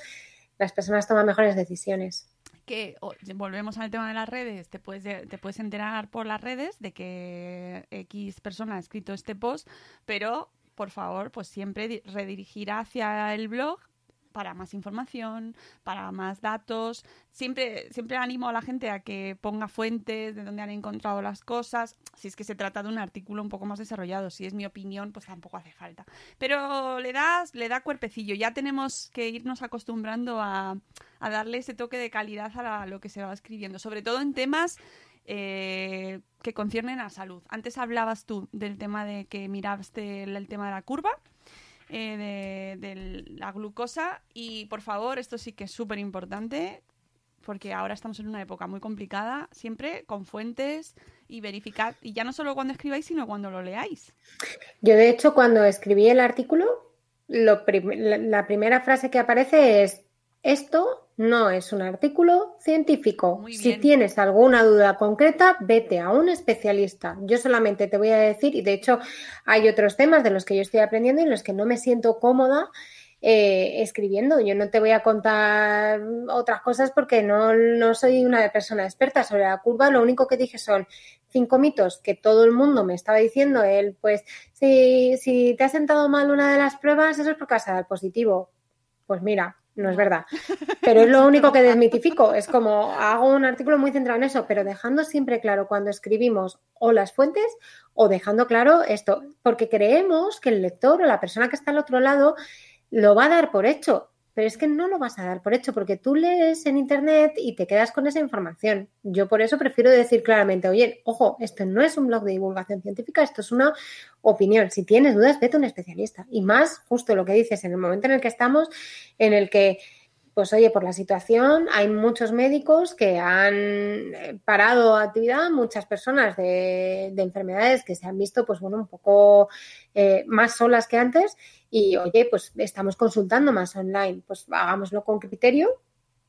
las personas toman mejores decisiones. que o- volvemos al tema de las redes, te puedes, de- te puedes enterar por las redes de que X persona ha escrito este post, pero por favor, pues siempre di- redirigir hacia el blog para más información, para más datos. Siempre, siempre animo a la gente a que ponga fuentes de donde han encontrado las cosas. Si es que se trata de un artículo un poco más desarrollado, si es mi opinión, pues tampoco hace falta. Pero le das, le da cuerpecillo. Ya tenemos que irnos acostumbrando a, a darle ese toque de calidad a la- lo que se va escribiendo, sobre todo en temas eh, que conciernen a salud. Antes hablabas tú del tema de que miraste el, el tema de la curva. Eh, de, la glucosa. Y por favor esto sí que es súper importante porque ahora estamos en una época muy complicada siempre con fuentes y verificar y ya no solo cuando escribáis sino cuando lo leáis. Yo, de hecho, cuando escribí el artículo, lo la primera frase que aparece es, esto no es un artículo científico. Si tienes alguna duda concreta, vete a un especialista. Yo solamente te voy a decir, y de hecho hay otros temas de los que yo estoy aprendiendo y en los que no me siento cómoda eh, escribiendo. Yo no te voy a contar otras cosas porque no, no soy una persona experta sobre la curva. Lo único que dije son cinco mitos que todo el mundo me estaba diciendo. Él, pues, si, si te ha sentado mal una de las pruebas, eso es porque vas a dar positivo. Pues mira, no es verdad. Pero es lo único que desmitifico. Es como hago un artículo muy centrado en eso, pero dejando siempre claro cuando escribimos o las fuentes o dejando claro esto, porque creemos que el lector o la persona que está al otro lado lo va a dar por hecho. Pero es que no lo vas a dar por hecho porque tú lees en internet y te quedas con esa información. Yo por eso prefiero decir claramente, oye, ojo, esto no es un blog de divulgación científica, esto es una opinión. Si tienes dudas, vete a un especialista. Y más justo lo que dices, en el momento en el que estamos, en el que, pues oye, por la situación, hay muchos médicos que han eh, parado actividad, muchas personas de, de enfermedades que se han visto, pues bueno, un poco eh, más solas que antes. Y oye, pues estamos consultando más online. Pues hagámoslo con criterio,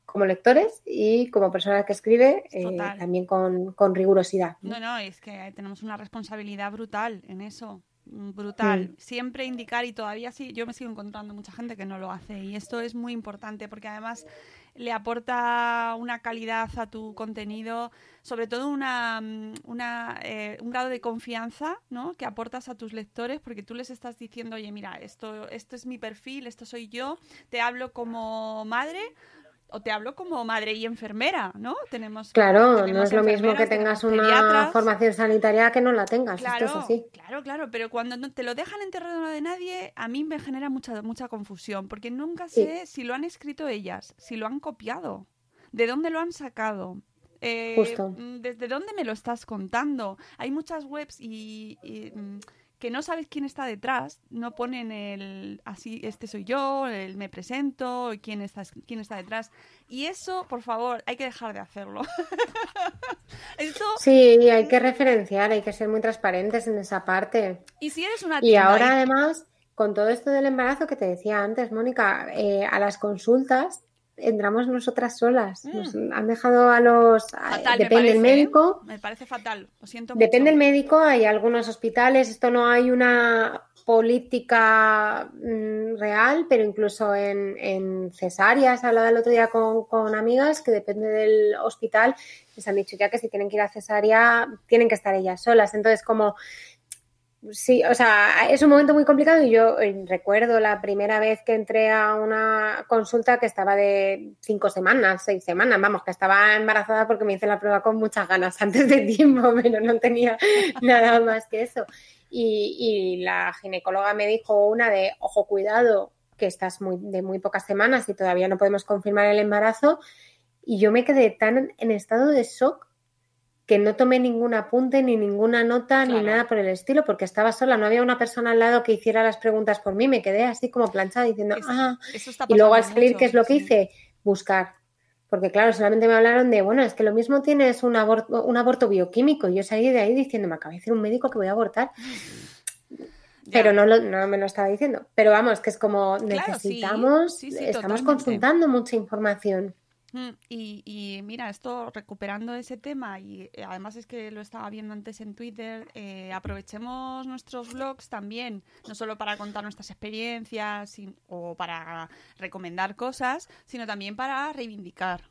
como lectores y como persona que escribe, eh, también con, con rigurosidad. ¿no? No, no, es que tenemos una responsabilidad brutal en eso. Brutal. Siempre indicar y todavía sí, yo me sigo encontrando mucha gente que no lo hace y esto es muy importante porque además le aporta una calidad a tu contenido, sobre todo una, mm, una, eh, un grado de confianza ¿no? que aportas a tus lectores porque tú les estás diciendo, oye, mira, esto, esto es mi perfil, esto soy yo, te hablo como madre o te hablo como madre y enfermera, ¿no? Tenemos Claro, no es lo mismo que tengas una formación sanitaria que no la tengas. Claro, Esto es así. claro, claro, pero cuando no te lo dejan en terreno de nadie, a mí me genera mucha, mucha confusión, porque nunca Sí. sé si lo han escrito ellas, si lo han copiado, de dónde lo han sacado. eh, Justo. mm, ¿Desde dónde me lo estás contando? Hay muchas webs y, y, mm, que no sabes quién está detrás, no ponen el así, este soy yo, el me presento, quién está, quién está detrás. Y eso, por favor, hay que dejar de hacerlo. Esto, Sí, hay que referenciar, hay que ser muy transparentes en esa parte. y si eres una Y ahora además, con todo esto del embarazo que te decía antes, Mónica, eh, a las consultas entramos nosotras solas. Mm. Nos han dejado a los... Fatal, depende del ¿eh? médico. Me parece fatal, lo siento Depende del médico, hay algunos hospitales, esto no hay una política mm, real, pero incluso en, en cesáreas, hablaba el otro día con, con amigas que depende del hospital, les han dicho ya que si tienen que ir a cesárea, tienen que estar ellas solas. Entonces, como Sí, o sea, es un momento muy complicado y yo eh, recuerdo la primera vez que entré a una consulta que estaba de cinco semanas, seis semanas, vamos, que estaba embarazada porque me hice la prueba con muchas ganas antes de tiempo, pero no tenía nada más que eso. Y, y la ginecóloga me dijo una de, ojo, cuidado, que estás muy, de muy pocas semanas y todavía no podemos confirmar el embarazo. Y yo me quedé tan en estado de shock que no tomé ningún apunte, ni ninguna nota, ni nada por el estilo, porque estaba sola, no había una persona al lado que hiciera las preguntas por mí, me quedé así como planchada diciendo, ah, y luego al salir, ¿qué es lo que hice? Buscar. Porque claro, solamente me hablaron de, bueno, es que lo mismo tienes un aborto, un aborto bioquímico. Y yo salí de ahí diciendo, me acaba de decir un médico que voy a abortar. Pero no, no, me lo estaba diciendo. Pero vamos, que es como necesitamos, estamos consultando mucha información. Mm, y, mira, esto recuperando ese tema, y eh, además es que lo estaba viendo antes en Twitter, eh, aprovechemos nuestros blogs también, no solo para contar nuestras experiencias o para recomendar cosas, sino también para reivindicar.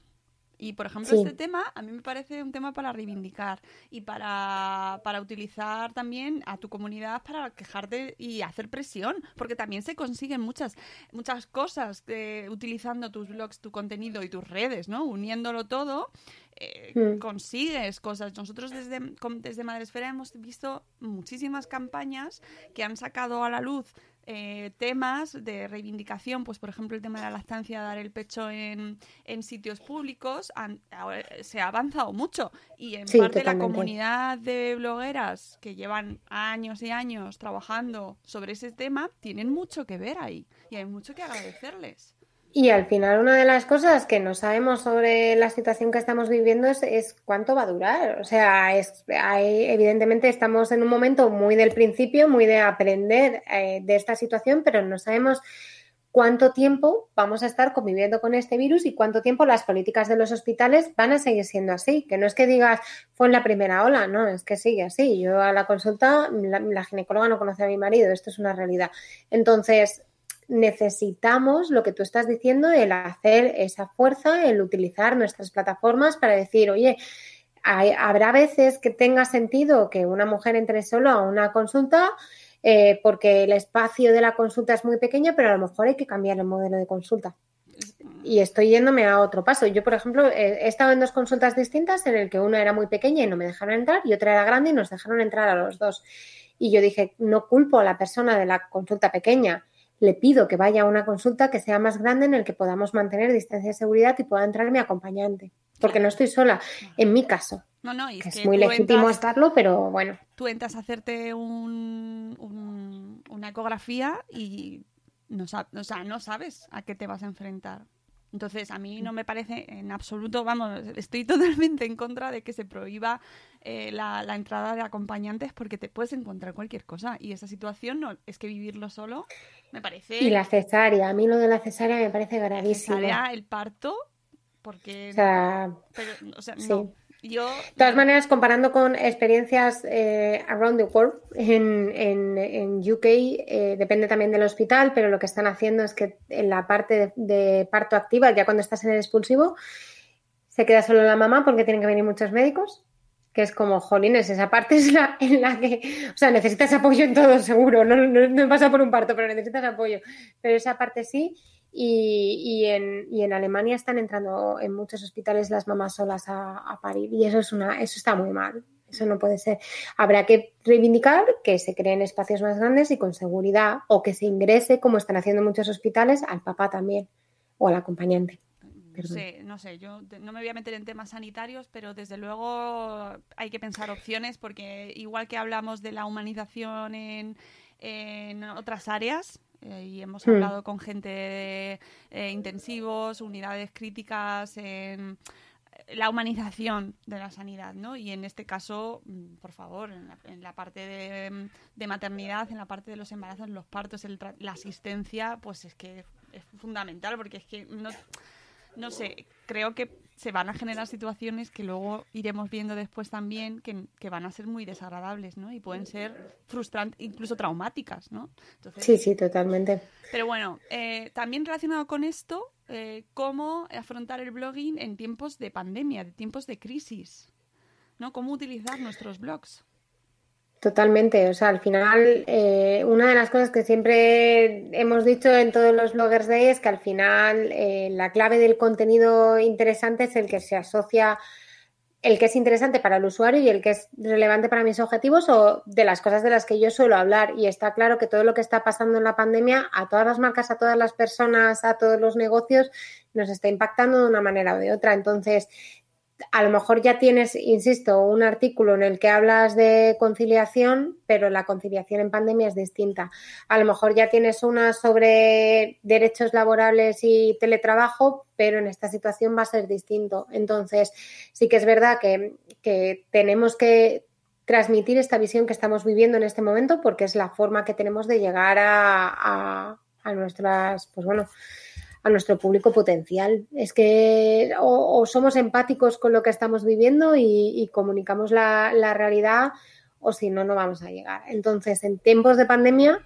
Y, por ejemplo, este tema a mí me parece un tema para reivindicar y para, para, utilizar también a tu comunidad para quejarte y hacer presión, porque también se consiguen muchas, muchas cosas de, utilizando tus blogs, tu contenido y tus redes, ¿no? Uniéndolo todo, eh, hmm. consigues cosas. Nosotros desde, desde Madresfera hemos visto muchísimas campañas que han sacado a la luz eh, temas de reivindicación, pues por ejemplo el tema de la lactancia, dar el pecho en, en sitios públicos, se ha avanzado mucho y en parte la comunidad de blogueras que llevan años y años trabajando sobre ese tema tienen mucho que ver ahí y hay mucho que agradecerles. Y al final una de las cosas que no sabemos sobre la situación que estamos viviendo es, cuánto va a durar. O sea, es, evidentemente estamos en un momento muy del principio, muy de aprender eh, de esta situación, pero no sabemos cuánto tiempo vamos a estar conviviendo con este virus y cuánto tiempo las políticas de los hospitales van a seguir siendo así. Que no es que digas fue en la primera ola, no, es que sigue así. Yo a la consulta, la ginecóloga no conoce a mi marido, esto es una realidad. Entonces, necesitamos lo que tú estás diciendo, el hacer esa fuerza, el utilizar nuestras plataformas para decir, oye, habrá veces que tenga sentido que una mujer entre solo a una consulta eh, porque el espacio de la consulta es muy pequeño, pero a lo mejor hay que cambiar el modelo de consulta. Y estoy yéndome a otro paso. Yo, por ejemplo, he estado en dos consultas distintas en el que una era muy pequeña y no me dejaron entrar y otra era grande y nos dejaron entrar a los dos. Y yo dije, no culpo a la persona de la consulta pequeña le pido que vaya a una consulta que sea más grande en el que podamos mantener distancia de seguridad y pueda entrar mi acompañante. Porque no estoy sola, en mi caso. No, no, y es, muy legítimo estarlo, pero bueno. Tú entras a hacerte un, una ecografía y no, o sea, no sabes a qué te vas a enfrentar. Entonces, a mí no me parece en absoluto, vamos, estoy totalmente en contra de que se prohíba eh, la, entrada de acompañantes porque te puedes encontrar cualquier cosa y esa situación no es que vivirlo solo me parece... Y la cesárea, a mí lo de la cesárea me parece gravísimo. La cesárea, el parto, porque... O sea, o sea no. Yo... De todas maneras, comparando con experiencias eh, around the world, en, en, UK eh, depende también del hospital, pero lo que están haciendo es que en la parte de, parto activa, ya cuando estás en el expulsivo, se queda solo la mamá porque tienen que venir muchos médicos, que es como, jolines, esa parte es la en la que, o sea, necesitas apoyo en todo seguro, no, no, no pasa por un parto, pero necesitas apoyo, pero esa parte sí. Y, en, y, en, Alemania están entrando en muchos hospitales las mamás solas a, parir y eso es una eso está muy mal eso no puede ser. Habrá que reivindicar que se creen espacios más grandes y con seguridad o que se ingrese como están haciendo muchos hospitales al papá también o al acompañante. No sé, no sé, yo no me voy a meter en temas sanitarios, pero desde luego hay que pensar opciones porque igual que hablamos de la humanización en, en otras áreas, eh, y hemos hmm. hablado con gente de eh, intensivos, unidades críticas, en la humanización de la sanidad, ¿no? Y en este caso, mm, por favor, en la, parte de, maternidad, en la parte de los embarazos, los partos, la asistencia, pues es que es fundamental, porque es que no no sé, creo que se van a generar situaciones que luego iremos viendo después también que, que van a ser muy desagradables, ¿no? Y pueden ser frustrantes, incluso traumáticas, ¿no? Entonces, sí, sí, totalmente. Pero bueno, eh, también relacionado con esto, eh, cómo afrontar el blogging en tiempos de pandemia, de tiempos de crisis, ¿no? Cómo utilizar nuestros blogs. Totalmente, o sea, al final eh, una de las cosas que siempre hemos dicho en todos los bloggers de es que al final eh, la clave del contenido interesante es el que se asocia, el que es interesante para el usuario y el que es relevante para mis objetivos o de las cosas de las que yo suelo hablar. Y está claro que todo lo que está pasando en la pandemia a todas las marcas, a todas las personas, a todos los negocios nos está impactando de una manera o de otra. Entonces, a lo mejor ya tienes, insisto, un artículo en el que hablas de conciliación, pero la conciliación en pandemia es distinta. A lo mejor ya tienes una sobre derechos laborales y teletrabajo, pero en esta situación va a ser distinto. Entonces, sí que es verdad que, tenemos que transmitir esta visión que estamos viviendo en este momento porque es la forma que tenemos de llegar a, a, a nuestras, pues bueno, a nuestro público potencial. Es que o, somos empáticos con lo que estamos viviendo y, comunicamos la, realidad o si no, no vamos a llegar. Entonces, en tiempos de pandemia,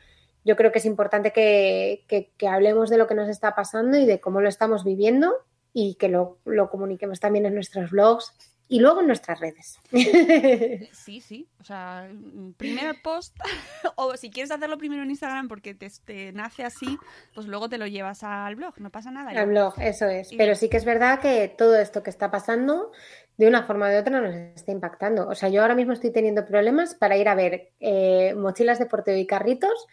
yo creo que es importante que, hablemos de lo que nos está pasando y de cómo lo estamos viviendo y que lo, lo comuniquemos también en nuestros blogs y luego en nuestras redes. Sí, sí. O sea, primer post, o si quieres hacerlo primero en Instagram porque te, nace así, pues luego te lo llevas al blog, no pasa nada. Al blog, eso es. Pero sí que es verdad que todo esto que está pasando, de una forma o de otra, nos está impactando. O sea, yo ahora mismo estoy teniendo problemas para ir a ver eh, mochilas de porteo y carritos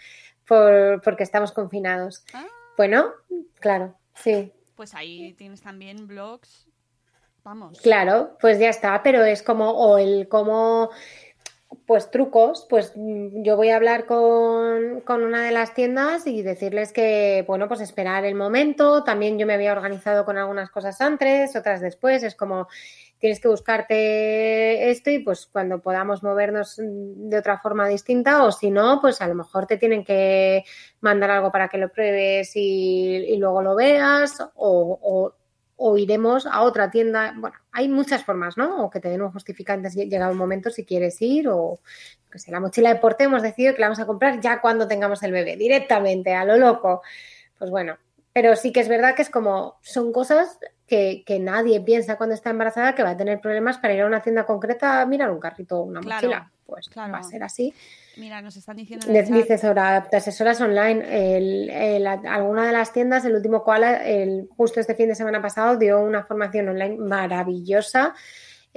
por, porque estamos confinados. Ah. Bueno, claro, sí. Pues ahí tienes también blogs Claro, pues ya está, pero es como, o el como, pues trucos, pues mm, yo voy a hablar con, con, una de las tiendas y decirles que, bueno, pues esperar el momento. También yo me había organizado con algunas cosas antes, otras después. Es como, tienes que buscarte esto y pues cuando podamos movernos de otra forma distinta o si no, pues a lo mejor te tienen que mandar algo para que lo pruebes y, luego lo veas o, o iremos a otra tienda. Bueno, hay muchas formas, ¿no? O que te den un justificante si llega un momento si quieres ir o que sé, la mochila de porte hemos decidido que la vamos a comprar ya cuando tengamos el bebé, directamente, a lo loco. Pues bueno, pero sí que es verdad que es como, son cosas que, nadie piensa cuando está embarazada que va a tener problemas para ir a una tienda concreta a mirar un carrito o una mochila. Pues va a ser así. Mira, nos están diciendo. Dices ahora, asesoras online. alguna de las tiendas, el último cual, el, justo este fin de semana pasado, dio una formación online maravillosa.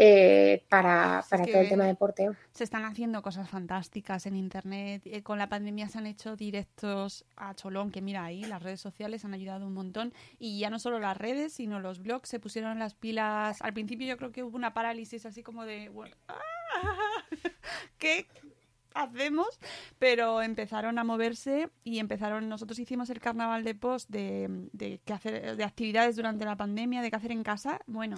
Eh, para, para todo el tema de porteo. Se están haciendo cosas fantásticas en Internet. Eh, con la pandemia se han hecho directos a Cholón, que mira ahí, las redes sociales han ayudado un montón. Y ya no solo las redes, sino los blogs se pusieron las pilas. Al principio yo creo que hubo una parálisis así como de... Bueno, ¡ah! ¿Qué, hacemos, pero empezaron a moverse y empezaron, nosotros hicimos el carnaval de post de, de, hacer, de actividades durante la pandemia, de qué hacer en casa, bueno.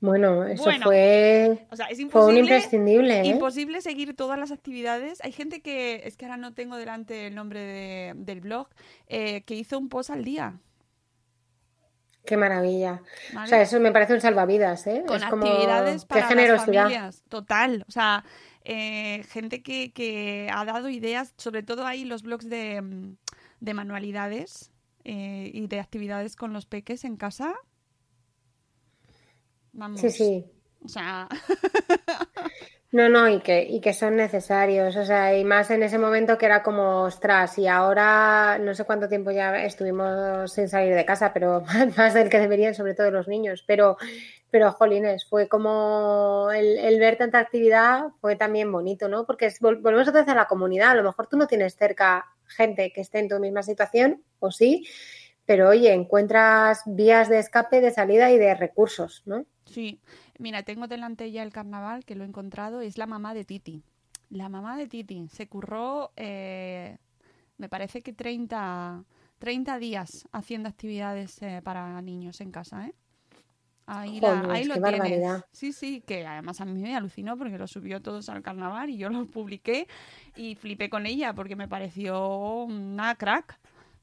Bueno, eso fue, o sea, es imposible, un imprescindible. ¿eh? Imposible seguir todas las actividades. Hay gente que, es que ahora no tengo delante el nombre del blog, eh, que hizo un post al día. Qué maravilla. O sea, eso me parece un salvavidas, ¿eh? Con actividades para las familias. Total. O sea, eh, gente que, ha dado ideas, sobre todo ahí los blogs de, mm, manualidades eh, y de actividades con los peques en casa. Vamos. Sí, sí. O sea. No, no, y que, y que son necesarios, o sea, y más en ese momento que era como, ostras, y ahora no sé cuánto tiempo ya estuvimos sin salir de casa, pero más del que deberían, sobre todo los niños, pero, pero jolines, fue como el, ver tanta actividad fue también bonito, ¿no? Porque volvemos otra vez a la comunidad, a lo mejor tú no tienes cerca gente que esté en tu misma situación, o sí, pero oye, encuentras vías de escape, de salida y de recursos, ¿no? Sí, mira, tengo delante ya el carnaval, que lo he encontrado, es la mamá de Titi. La mamá de Titi se curró, eh, me parece que 30, 30 días haciendo actividades eh, para niños en casa, ¿eh? Ahí, ahí lo tienes. Sí, sí, que además a mí me alucinó porque lo subió todos al carnaval y yo lo publiqué y flipé con ella porque me pareció una crack.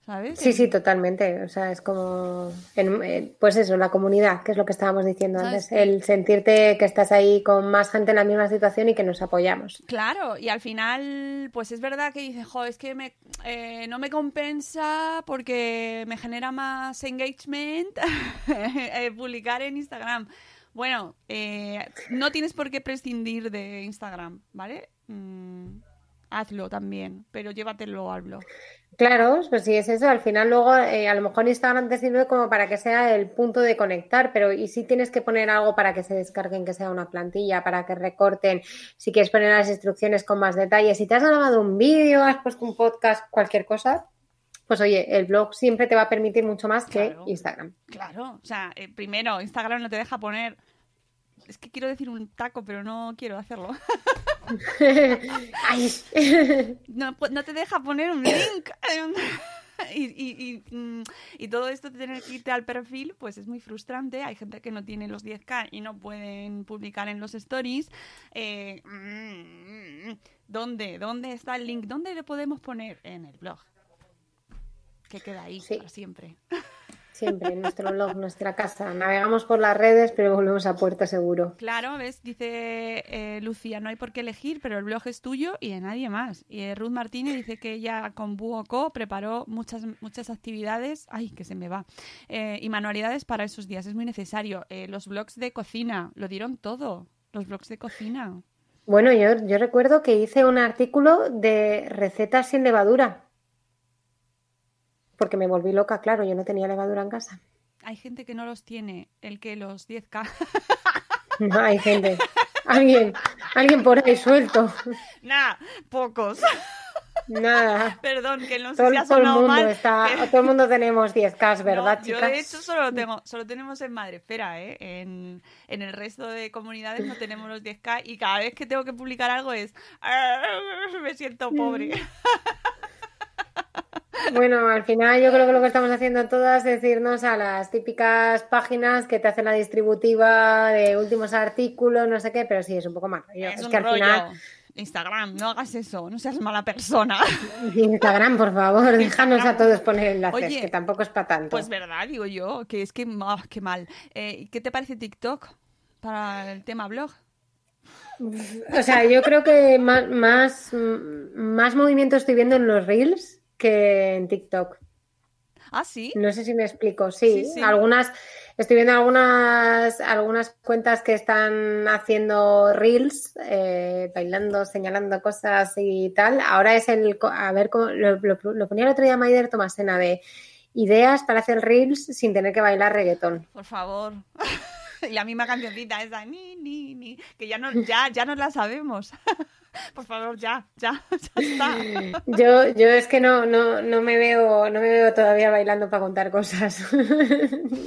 ¿Sabes? Sí, sí, totalmente. O sea, es como, en- pues eso, la comunidad, que es lo que estábamos diciendo ¿Sabes? antes, el sentirte que estás ahí con más gente en la misma situación y que nos apoyamos. Claro, y al final, pues es verdad que dices, jo, es que me, eh, no me compensa porque me genera más engagement eh, publicar en Instagram. Bueno, eh, no tienes por qué prescindir de Instagram, ¿vale? Mm, hazlo también, pero llévatelo al blog. Claro, pues sí es eso. Al final luego eh, a lo mejor Instagram te sirve como para que sea el punto de conectar, pero y si tienes que poner algo para que se descarguen, que sea una plantilla, para que recorten, si quieres poner las instrucciones con más detalle, si te has grabado un vídeo, has puesto un podcast, cualquier cosa, pues oye, el blog siempre te va a permitir mucho más que. Instagram. Claro, o sea, eh, primero, Instagram no te deja poner... Es que quiero decir un taco, pero no quiero hacerlo. Ay, no, pu- no te deja poner un link. Y, y- y, mm, y todo esto de tener que irte al perfil, pues es muy frustrante. Hay gente que no tiene los 10K y no pueden publicar en los stories. Eh, mm, ¿Dónde? ¿Dónde está el link? ¿Dónde le podemos poner? En el blog. Que queda ahí Sí. para siempre. Siempre en nuestro blog, nuestra casa. Navegamos por las redes, pero volvemos a puerto seguro. Claro, ¿ves? Dice eh, Lucía, no hay por qué elegir, pero el blog es tuyo y de nadie más. Y eh, Ruth Martínez dice que ella con Buoco preparó muchas, muchas actividades, ay, que se me va, eh, y manualidades para esos días. Es muy necesario. Eh, los blogs de cocina, lo dieron todo. Los blogs de cocina. Bueno, yo, yo recuerdo que hice un artículo de recetas sin levadura. Porque me volví loca, claro, yo no tenía levadura en casa. Hay gente que no los tiene, el que los 10K. No hay gente. Alguien, alguien por ahí suelto. Nah, pocos. Nada. Perdón, que no sé Todo, si ha todo el mundo mal. está, que- todo el mundo tenemos 10K, ¿verdad, No, chicas? Yo de hecho solo lo tengo, solo tenemos en Madrefera, ¿eh? En, en el resto de comunidades no tenemos los 10K y cada vez que tengo que publicar algo es me siento pobre. Bueno, al final yo creo que lo que estamos haciendo todas es irnos a las típicas páginas que te hacen la distributiva de últimos artículos, no sé qué, pero sí, es un poco más rollo. es Es un que al rollo. final, Instagram, no hagas eso, no seas mala persona. Instagram, por favor, déjanos a todos poner enlaces, Oye, que tampoco es para tanto. Pues verdad, digo yo, que es que, ah, qué mal. Eh, ¿Qué te parece TikTok para el tema blog? O sea, yo creo que más, más, más movimiento estoy viendo en los Reels que en TikTok. Ah, sí. No sé si me explico. Sí, Sí, sí. algunas, estoy viendo algunas, algunas cuentas que están haciendo reels, eh, bailando, señalando cosas y tal. Ahora es el, a ver, cómo, lo, lo- lo ponía el otro día Maider Tomasena de ideas para hacer reels sin tener que bailar reggaetón. Por favor. y la misma cancioncita esa, ni, ni, ni, que ya no, ya, ya nos la sabemos. Por favor, ya, ya, ya está. Yo, yo es que no, no, no me veo, no me veo todavía bailando para contar cosas.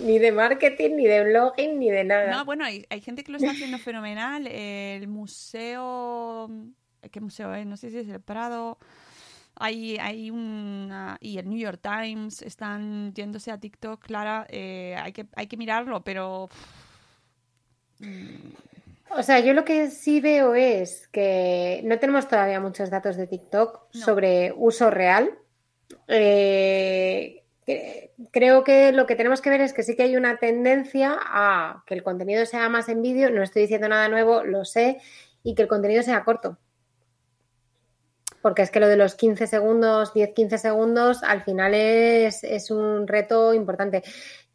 ni de marketing, ni de blogging, ni de nada. No, bueno, hay, hay gente que lo está haciendo fenomenal. El museo, ¿qué museo es? No sé si es el Prado. Hay, hay una, y el New York Times están yéndose a TikTok, Clara. eh, hay, que, hay que mirarlo, pero O sea, yo lo que sí veo es que no tenemos todavía muchos datos de TikTok No. sobre uso real. Eh, creo que lo que tenemos que ver es que sí que hay una tendencia a que el contenido sea más en vídeo. No estoy diciendo nada nuevo, lo sé, y que el contenido sea corto. Porque es que lo de los 15 segundos, 10-15 segundos, al final es, es un reto importante.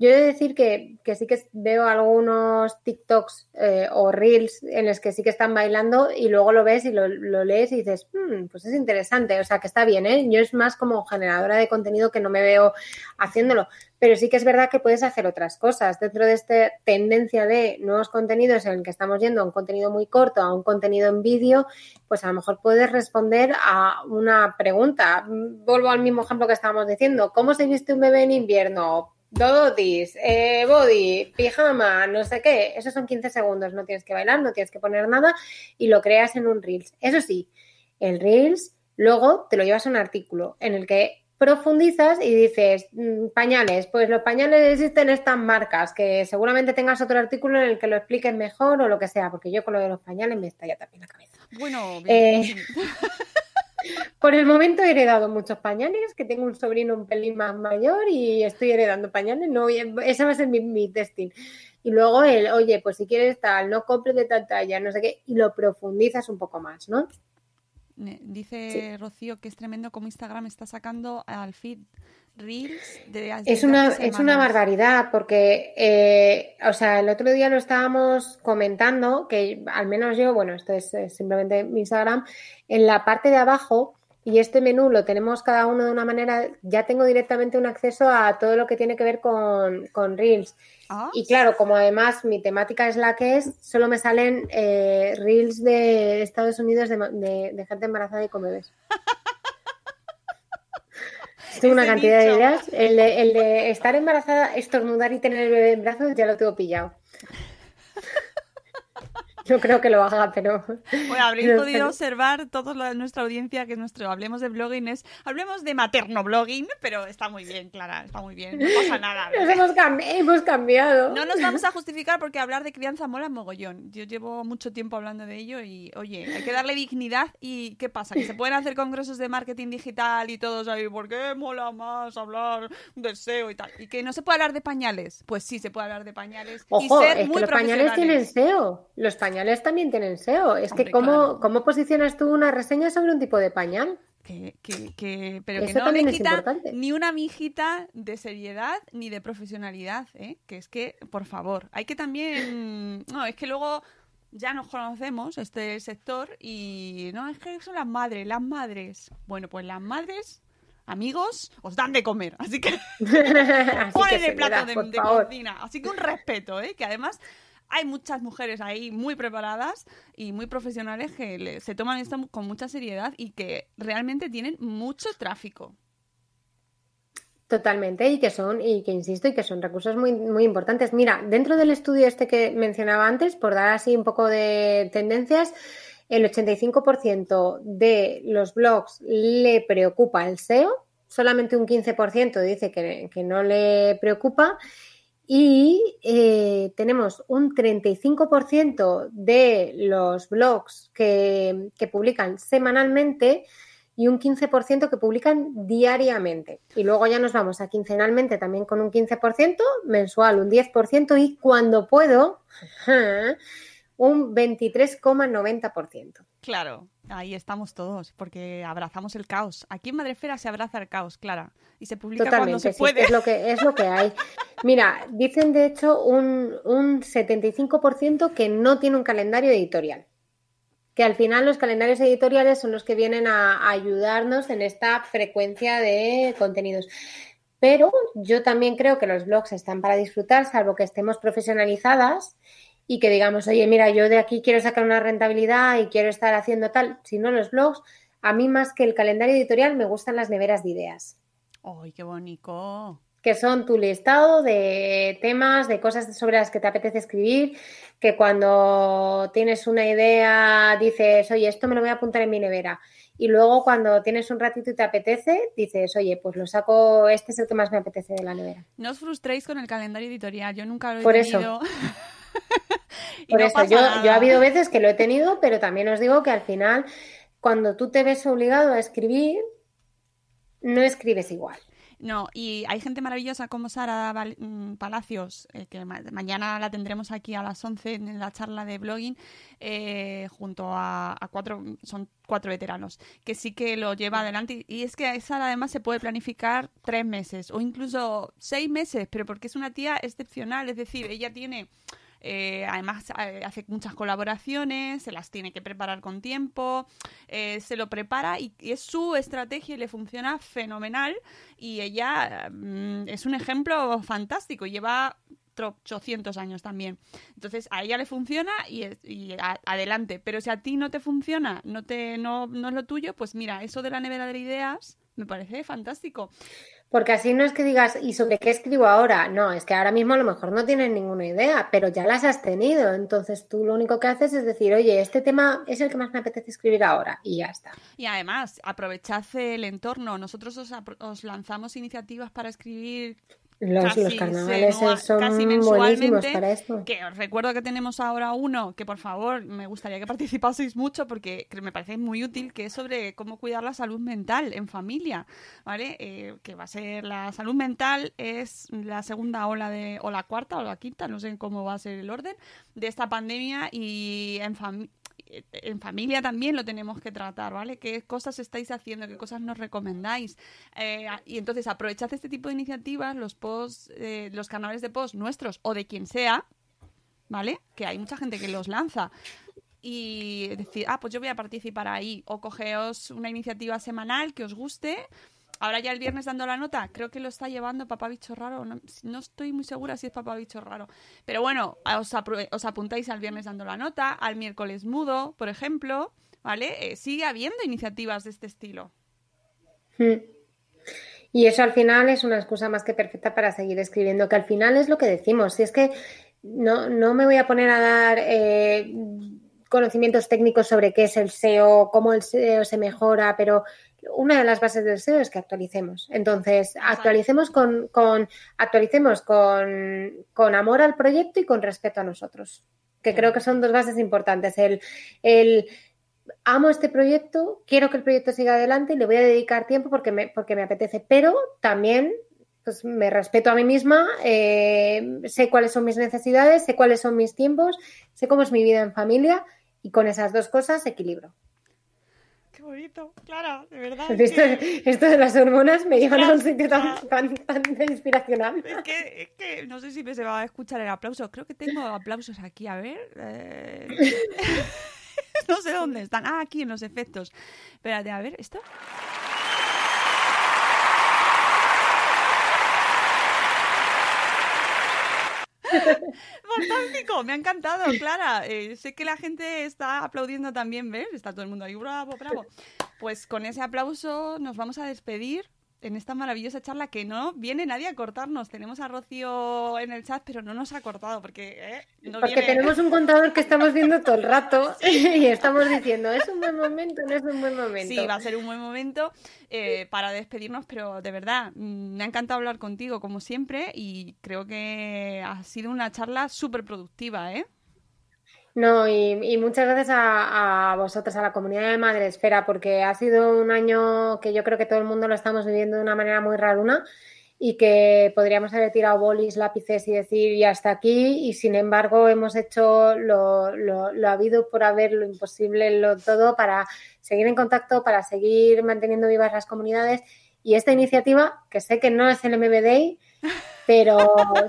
Yo he de decir que, que sí que veo algunos TikToks eh, o Reels en los que sí que están bailando y luego lo ves y lo, lees y dices, "Mm, pues es interesante, o sea que está bien, ¿eh? Yo es más como generadora de contenido que no me veo haciéndolo, pero sí que es verdad que puedes hacer otras cosas dentro de esta tendencia de nuevos contenidos en el que estamos yendo a un contenido muy corto, a un contenido en vídeo, pues a lo mejor puedes responder a una pregunta. Vuelvo al mismo ejemplo que estábamos diciendo, ¿cómo se viste un bebé en invierno? Dodotis, eh, body, pijama, no sé qué. Esos son 15 segundos. No tienes que bailar, no tienes que poner nada y lo creas en un Reels. Eso sí, el Reels luego te lo llevas a un artículo en el que profundizas y dices mm, pañales, pues los pañales existen estas marcas, que seguramente tengas otro artículo en el que lo expliques mejor o lo que sea, porque yo con lo de los pañales me estalla también la cabeza. bueno, Eh. Por el momento he heredado muchos pañales, que tengo un sobrino un pelín más mayor y estoy heredando pañales. No, ese va a ser mi, mi testing. Y luego el, oye, pues si quieres tal, no compres de tal talla, no sé qué, y lo profundizas un poco más, ¿no? Dice Rocío que es tremendo como Instagram está sacando al feed Reels de es una es una barbaridad porque eh, o sea el otro día lo estábamos comentando que al menos yo bueno esto es, simplemente mi Instagram en la parte de abajo y este menú lo tenemos cada uno de una manera ya tengo directamente un acceso a todo lo que tiene que ver con, con Reels ah. y claro como además mi temática es la que es solo me salen eh, Reels de Estados Unidos de, de gente embarazada y con bebés tengo una cantidad de ideas. El de, el de estar embarazada, estornudar y tener el bebé en brazos ya lo tengo pillado. Yo creo que lo haga, pero. Bueno, habréis podido observar toda nuestra audiencia que nuestro Hablemos de Blogging es. Hablemos de materno blogging, pero está muy bien, Clara, está muy bien. No pasa nada. Nos hemos, hemos, cambiado. No nos vamos a justificar porque hablar de crianza mola mogollón. Yo llevo mucho tiempo hablando de ello y, oye, hay que darle dignidad. ¿Y qué pasa? Que se pueden hacer congresos de marketing digital y todos ahí, ¿por qué mola más hablar de SEO y tal? Y que no se puede hablar de pañales. Pues sí, se puede hablar de pañales. Ojo, es que los pañales tienen SEO. Los pañales también tienen SEO. Es que, ¿cómo, ¿cómo posicionas tú una reseña sobre un tipo de pañal? Que, que, pero que no le quita ni una mijita de seriedad ni de profesionalidad, ¿eh? Que es que, por favor, hay que también... No, es que luego ya nos conocemos, este sector, y no, es que son las madres, las madres. Bueno, pues las madres amigos, os dan de comer. Así que ponen el plato de, de cocina. Así que un respeto, ¿eh? Que además hay muchas mujeres ahí muy preparadas y muy profesionales que se toman esto con mucha seriedad y que realmente tienen mucho tráfico. Totalmente, y que son, y que insisto, y que son recursos muy, muy importantes. Mira, dentro del estudio este que mencionaba antes, por dar así un poco de tendencias, el 85% de los blogs le preocupa el SEO, solamente un 15% dice que, que no le preocupa y tenemos un 35% de los blogs que, publican semanalmente y un 15% que publican diariamente. Y luego ya nos vamos a quincenalmente también con un 15%, mensual un 10% y cuando puedo, un 23,90%. Claro, ahí estamos todos, porque abrazamos el caos. Aquí en Madrefera se abraza el caos, Clara, y se publica cuando se puede. es, lo que, es lo que hay. Mira, dicen de hecho un, un 75% que no tiene un calendario editorial. Que al final los calendarios editoriales son los que vienen a ayudarnos en esta frecuencia de contenidos. Pero yo también creo que los blogs están para disfrutar, salvo que estemos profesionalizadas y que digamos, oye, mira, yo de aquí quiero sacar una rentabilidad y quiero estar haciendo tal, si no los blogs, a mí más que el calendario editorial me gustan las neveras de ideas. ¡Ay, qué bonito! Que son tu listado de temas, de cosas sobre las que te apetece escribir, que cuando tienes una idea dices, oye, esto me lo voy a apuntar en mi nevera. Y luego cuando tienes un ratito y te apetece, dices, oye, pues lo saco, este es el que más me apetece de la nevera. No os frustréis con el calendario editorial, yo nunca lo he Por tenido. Eso. Por eso, yo, yo ha habido veces que lo he tenido, pero también os digo que al final, cuando tú te ves obligado a escribir, no escribes igual. No, y hay gente maravillosa como Sara mm, Palacios, eh, que mañana la tendremos aquí a las 11 en la charla de blogging, eh, junto a, cuatro, son cuatro veteranos, que sí que lo lleva adelante. Y es que Sara además se puede planificar tres meses o incluso seis meses, pero porque es una tía excepcional, es decir, ella tiene eh, además eh, hace muchas colaboraciones, se las tiene que preparar con tiempo, eh, se lo prepara y, es su estrategia y le funciona fenomenal y ella mm, es un ejemplo fantástico, lleva 800 años también. Entonces, a ella le funciona y, adelante. Pero si a ti no te funciona, no, te, no, no es lo tuyo, pues mira, eso de la nevera de ideas me parece fantástico. Porque así no es que digas, ¿y sobre qué escribo ahora? No, es que ahora mismo a lo mejor no tienes ninguna idea, pero ya las has tenido. Entonces tú lo único que haces es decir, oye, este tema es el que más me apetece escribir ahora y ya está. Y además, aprovechad el entorno. Nosotros os, os lanzamos iniciativas para escribir Los, casi los carnavales senua- son casi mensualmente, para esto. Que os recuerdo que tenemos ahora uno que por favor me gustaría que participaseis mucho porque me parece muy útil, que es sobre cómo cuidar la salud mental en familia, ¿vale? Eh, que va a ser la salud mental es la segunda ola de o la cuarta o la quinta, no sé cómo va a ser el orden de esta pandemia y en familia en familia también lo tenemos que tratar, ¿vale? ¿Qué cosas estáis haciendo? ¿Qué cosas nos recomendáis? Eh, y entonces aprovechad este tipo de iniciativas, los posts, eh, los canales de post nuestros o de quien sea, ¿vale? Que hay mucha gente que los lanza. Y decir, ah, pues yo voy a participar ahí. O cogeos una iniciativa semanal que os guste. Ahora ya el viernes dando la nota, creo que lo está llevando Papá Bicho Raro. No, no estoy muy segura si es Papá Bicho Raro. Pero bueno, os, os apuntáis al viernes dando la nota, al miércoles mudo, por ejemplo. ¿Vale? Eh, sigue habiendo iniciativas de este estilo. Mm. Y eso al final es una excusa más que perfecta para seguir escribiendo, que al final es lo que decimos. Si es que no, no me voy a poner a dar eh, conocimientos técnicos sobre qué es el SEO, cómo el SEO se mejora, pero una de las bases del SEO es que actualicemos. Entonces, actualicemos con, con actualicemos con, con amor al proyecto y con respeto a nosotros. Que creo que son dos bases importantes. El, el amo este proyecto, quiero que el proyecto siga adelante y le voy a dedicar tiempo porque me, porque me apetece, pero también pues, me respeto a mí misma, eh, sé cuáles son mis necesidades, sé cuáles son mis tiempos, sé cómo es mi vida en familia y con esas dos cosas equilibro. Qué bonito, Clara, de verdad. Esto, esto de las hormonas me llevan a un sitio tan, tan, tan inspiracional. Es que, es que no sé si me se va a escuchar el aplauso. Creo que tengo aplausos aquí. A ver. eh, no sé dónde están. Ah, aquí en los efectos. Espérate, a ver, ¿esto? Fantástico, me ha encantado, Clara. Eh, sé que la gente está aplaudiendo también, ¿ves? Está todo el mundo ahí, bravo, bravo. Pues con ese aplauso nos vamos a despedir en esta maravillosa charla que no viene nadie a cortarnos. Tenemos a Rocío en el chat, pero no nos ha cortado porque eh, no Porque viene... tenemos un contador que estamos viendo todo el rato y estamos diciendo, es un buen momento, no es un buen momento. Sí, va a ser un buen momento eh, para despedirnos, pero de verdad, mm, me ha encantado hablar contigo como siempre y creo que ha sido una charla súper productiva, ¿eh? No, y, muchas gracias a, a vosotros, a la comunidad de Madresfera, porque ha sido un año que yo creo que todo el mundo lo estamos viviendo de una manera muy raruna y que podríamos haber tirado bolis, lápices y decir y hasta aquí, y sin embargo hemos hecho lo, lo, lo habido por haber, lo imposible, lo todo para seguir en contacto, para seguir manteniendo vivas las comunidades. Y esta iniciativa, que sé que no es el MBDI, pero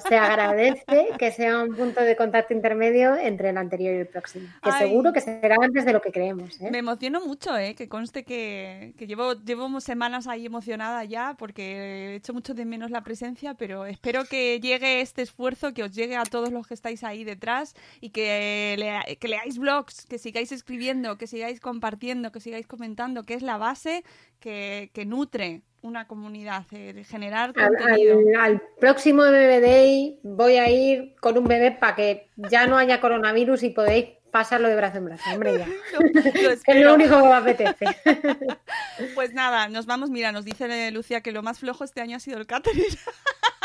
se agradece que sea un punto de contacto intermedio entre el anterior y el próximo. Que Ay. seguro que será antes de lo que creemos. ¿eh? Me emociono mucho, ¿eh? Que conste que, que llevo, llevo semanas ahí emocionada ya porque he hecho mucho de menos la presencia, pero espero que llegue este esfuerzo, que os llegue a todos los que estáis ahí detrás y que, lea- que leáis blogs, que sigáis escribiendo, que sigáis compartiendo, que sigáis comentando, que es la base que, que nutre una comunidad, eh, de generar Al, contenido. al- al próximo MBDI voy a ir con un bebé para que ya no haya coronavirus y podéis pasarlo de brazo en brazo. Hombre, ya. Lo Es lo único que me apetece. Pues nada, nos vamos. Mira, nos dice Lucia que lo más flojo este año ha sido el catering.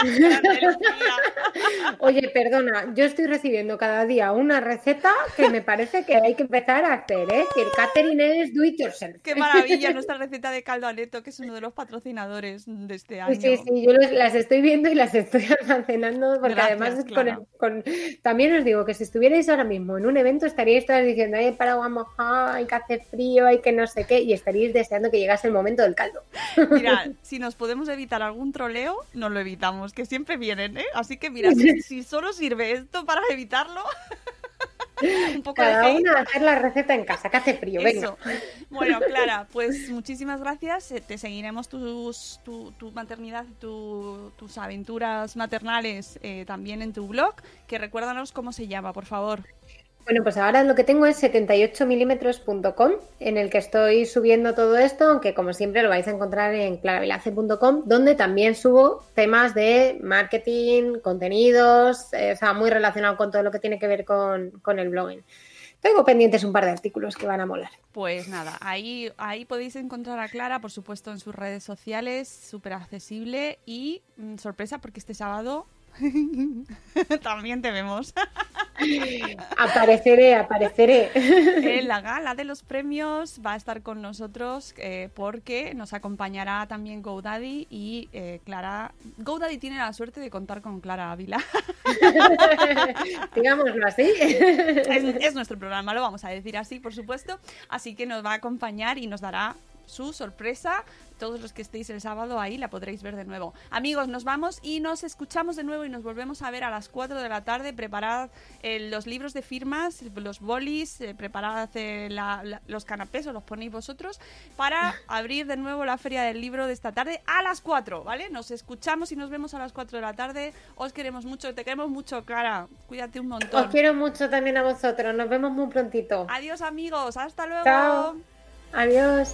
Oye, perdona, yo estoy recibiendo cada día una receta que me parece que hay que empezar a hacer, ¿eh? Que el catering es do it yourself. Qué maravilla nuestra receta de caldo aneto, que es uno de los patrocinadores de este año. Sí, sí, yo los- las estoy viendo y las estoy almacenando porque Gracias, además es con, Clara. el- con- también os digo que si estuvierais ahora mismo en un evento estaríais todas diciendo hay paraguas mojado, hay que hacer frío, hay que no sé qué y estaríais deseando que llegase el momento del caldo. Mira, si nos podemos evitar algún troleo, nos lo evitamos, que siempre vienen, ¿eh? Así que mira, si, si solo sirve esto para evitarlo, un poco de Cada hate. una hacer la receta en casa, que hace frío, venga. Eso. Bueno, Clara, pues muchísimas gracias. Eh, Te seguiremos tus, tu, tu maternidad, tu- tus aventuras maternales eh, también en tu blog. Que recuérdanos cómo se llama, por favor. Bueno, pues ahora lo que tengo es 78milímetros.com, en el que estoy subiendo todo esto, aunque como siempre lo vais a encontrar en claravilace.com, donde también subo temas de marketing, contenidos, eh, o sea, muy relacionado con todo lo que tiene que ver con, con el blogging. tengo pendientes un par de artículos que van a molar. Pues nada, ahí, ahí podéis encontrar a Clara, por supuesto, en sus redes sociales, súper accesible y mm, sorpresa porque este sábado también te vemos. Apareceré, apareceré. En la gala de los premios va a estar con nosotros eh, porque nos acompañará también GoDaddy y eh, Clara. GoDaddy tiene la suerte de contar con Clara Ávila. Digámoslo así. es, es nuestro programa, lo vamos a decir así, por supuesto. Así que nos va a acompañar y nos dará su sorpresa. Todos los que estéis el sábado ahí la podréis ver de nuevo. Amigos, nos vamos y nos escuchamos de nuevo y nos volvemos a ver a las 4 de la tarde. Preparad eh, los libros de firmas, los bolis, eh, preparad eh, la- la- los canapés, os los ponéis vosotros, para abrir de nuevo la feria del libro de esta tarde a las 4, ¿vale? Nos escuchamos y nos vemos a las 4 de la tarde. Os queremos mucho, te queremos mucho, Clara. Cuídate un montón. Os quiero mucho también a vosotros. Nos vemos muy prontito. Adiós, amigos. Hasta luego. Chao. Adiós.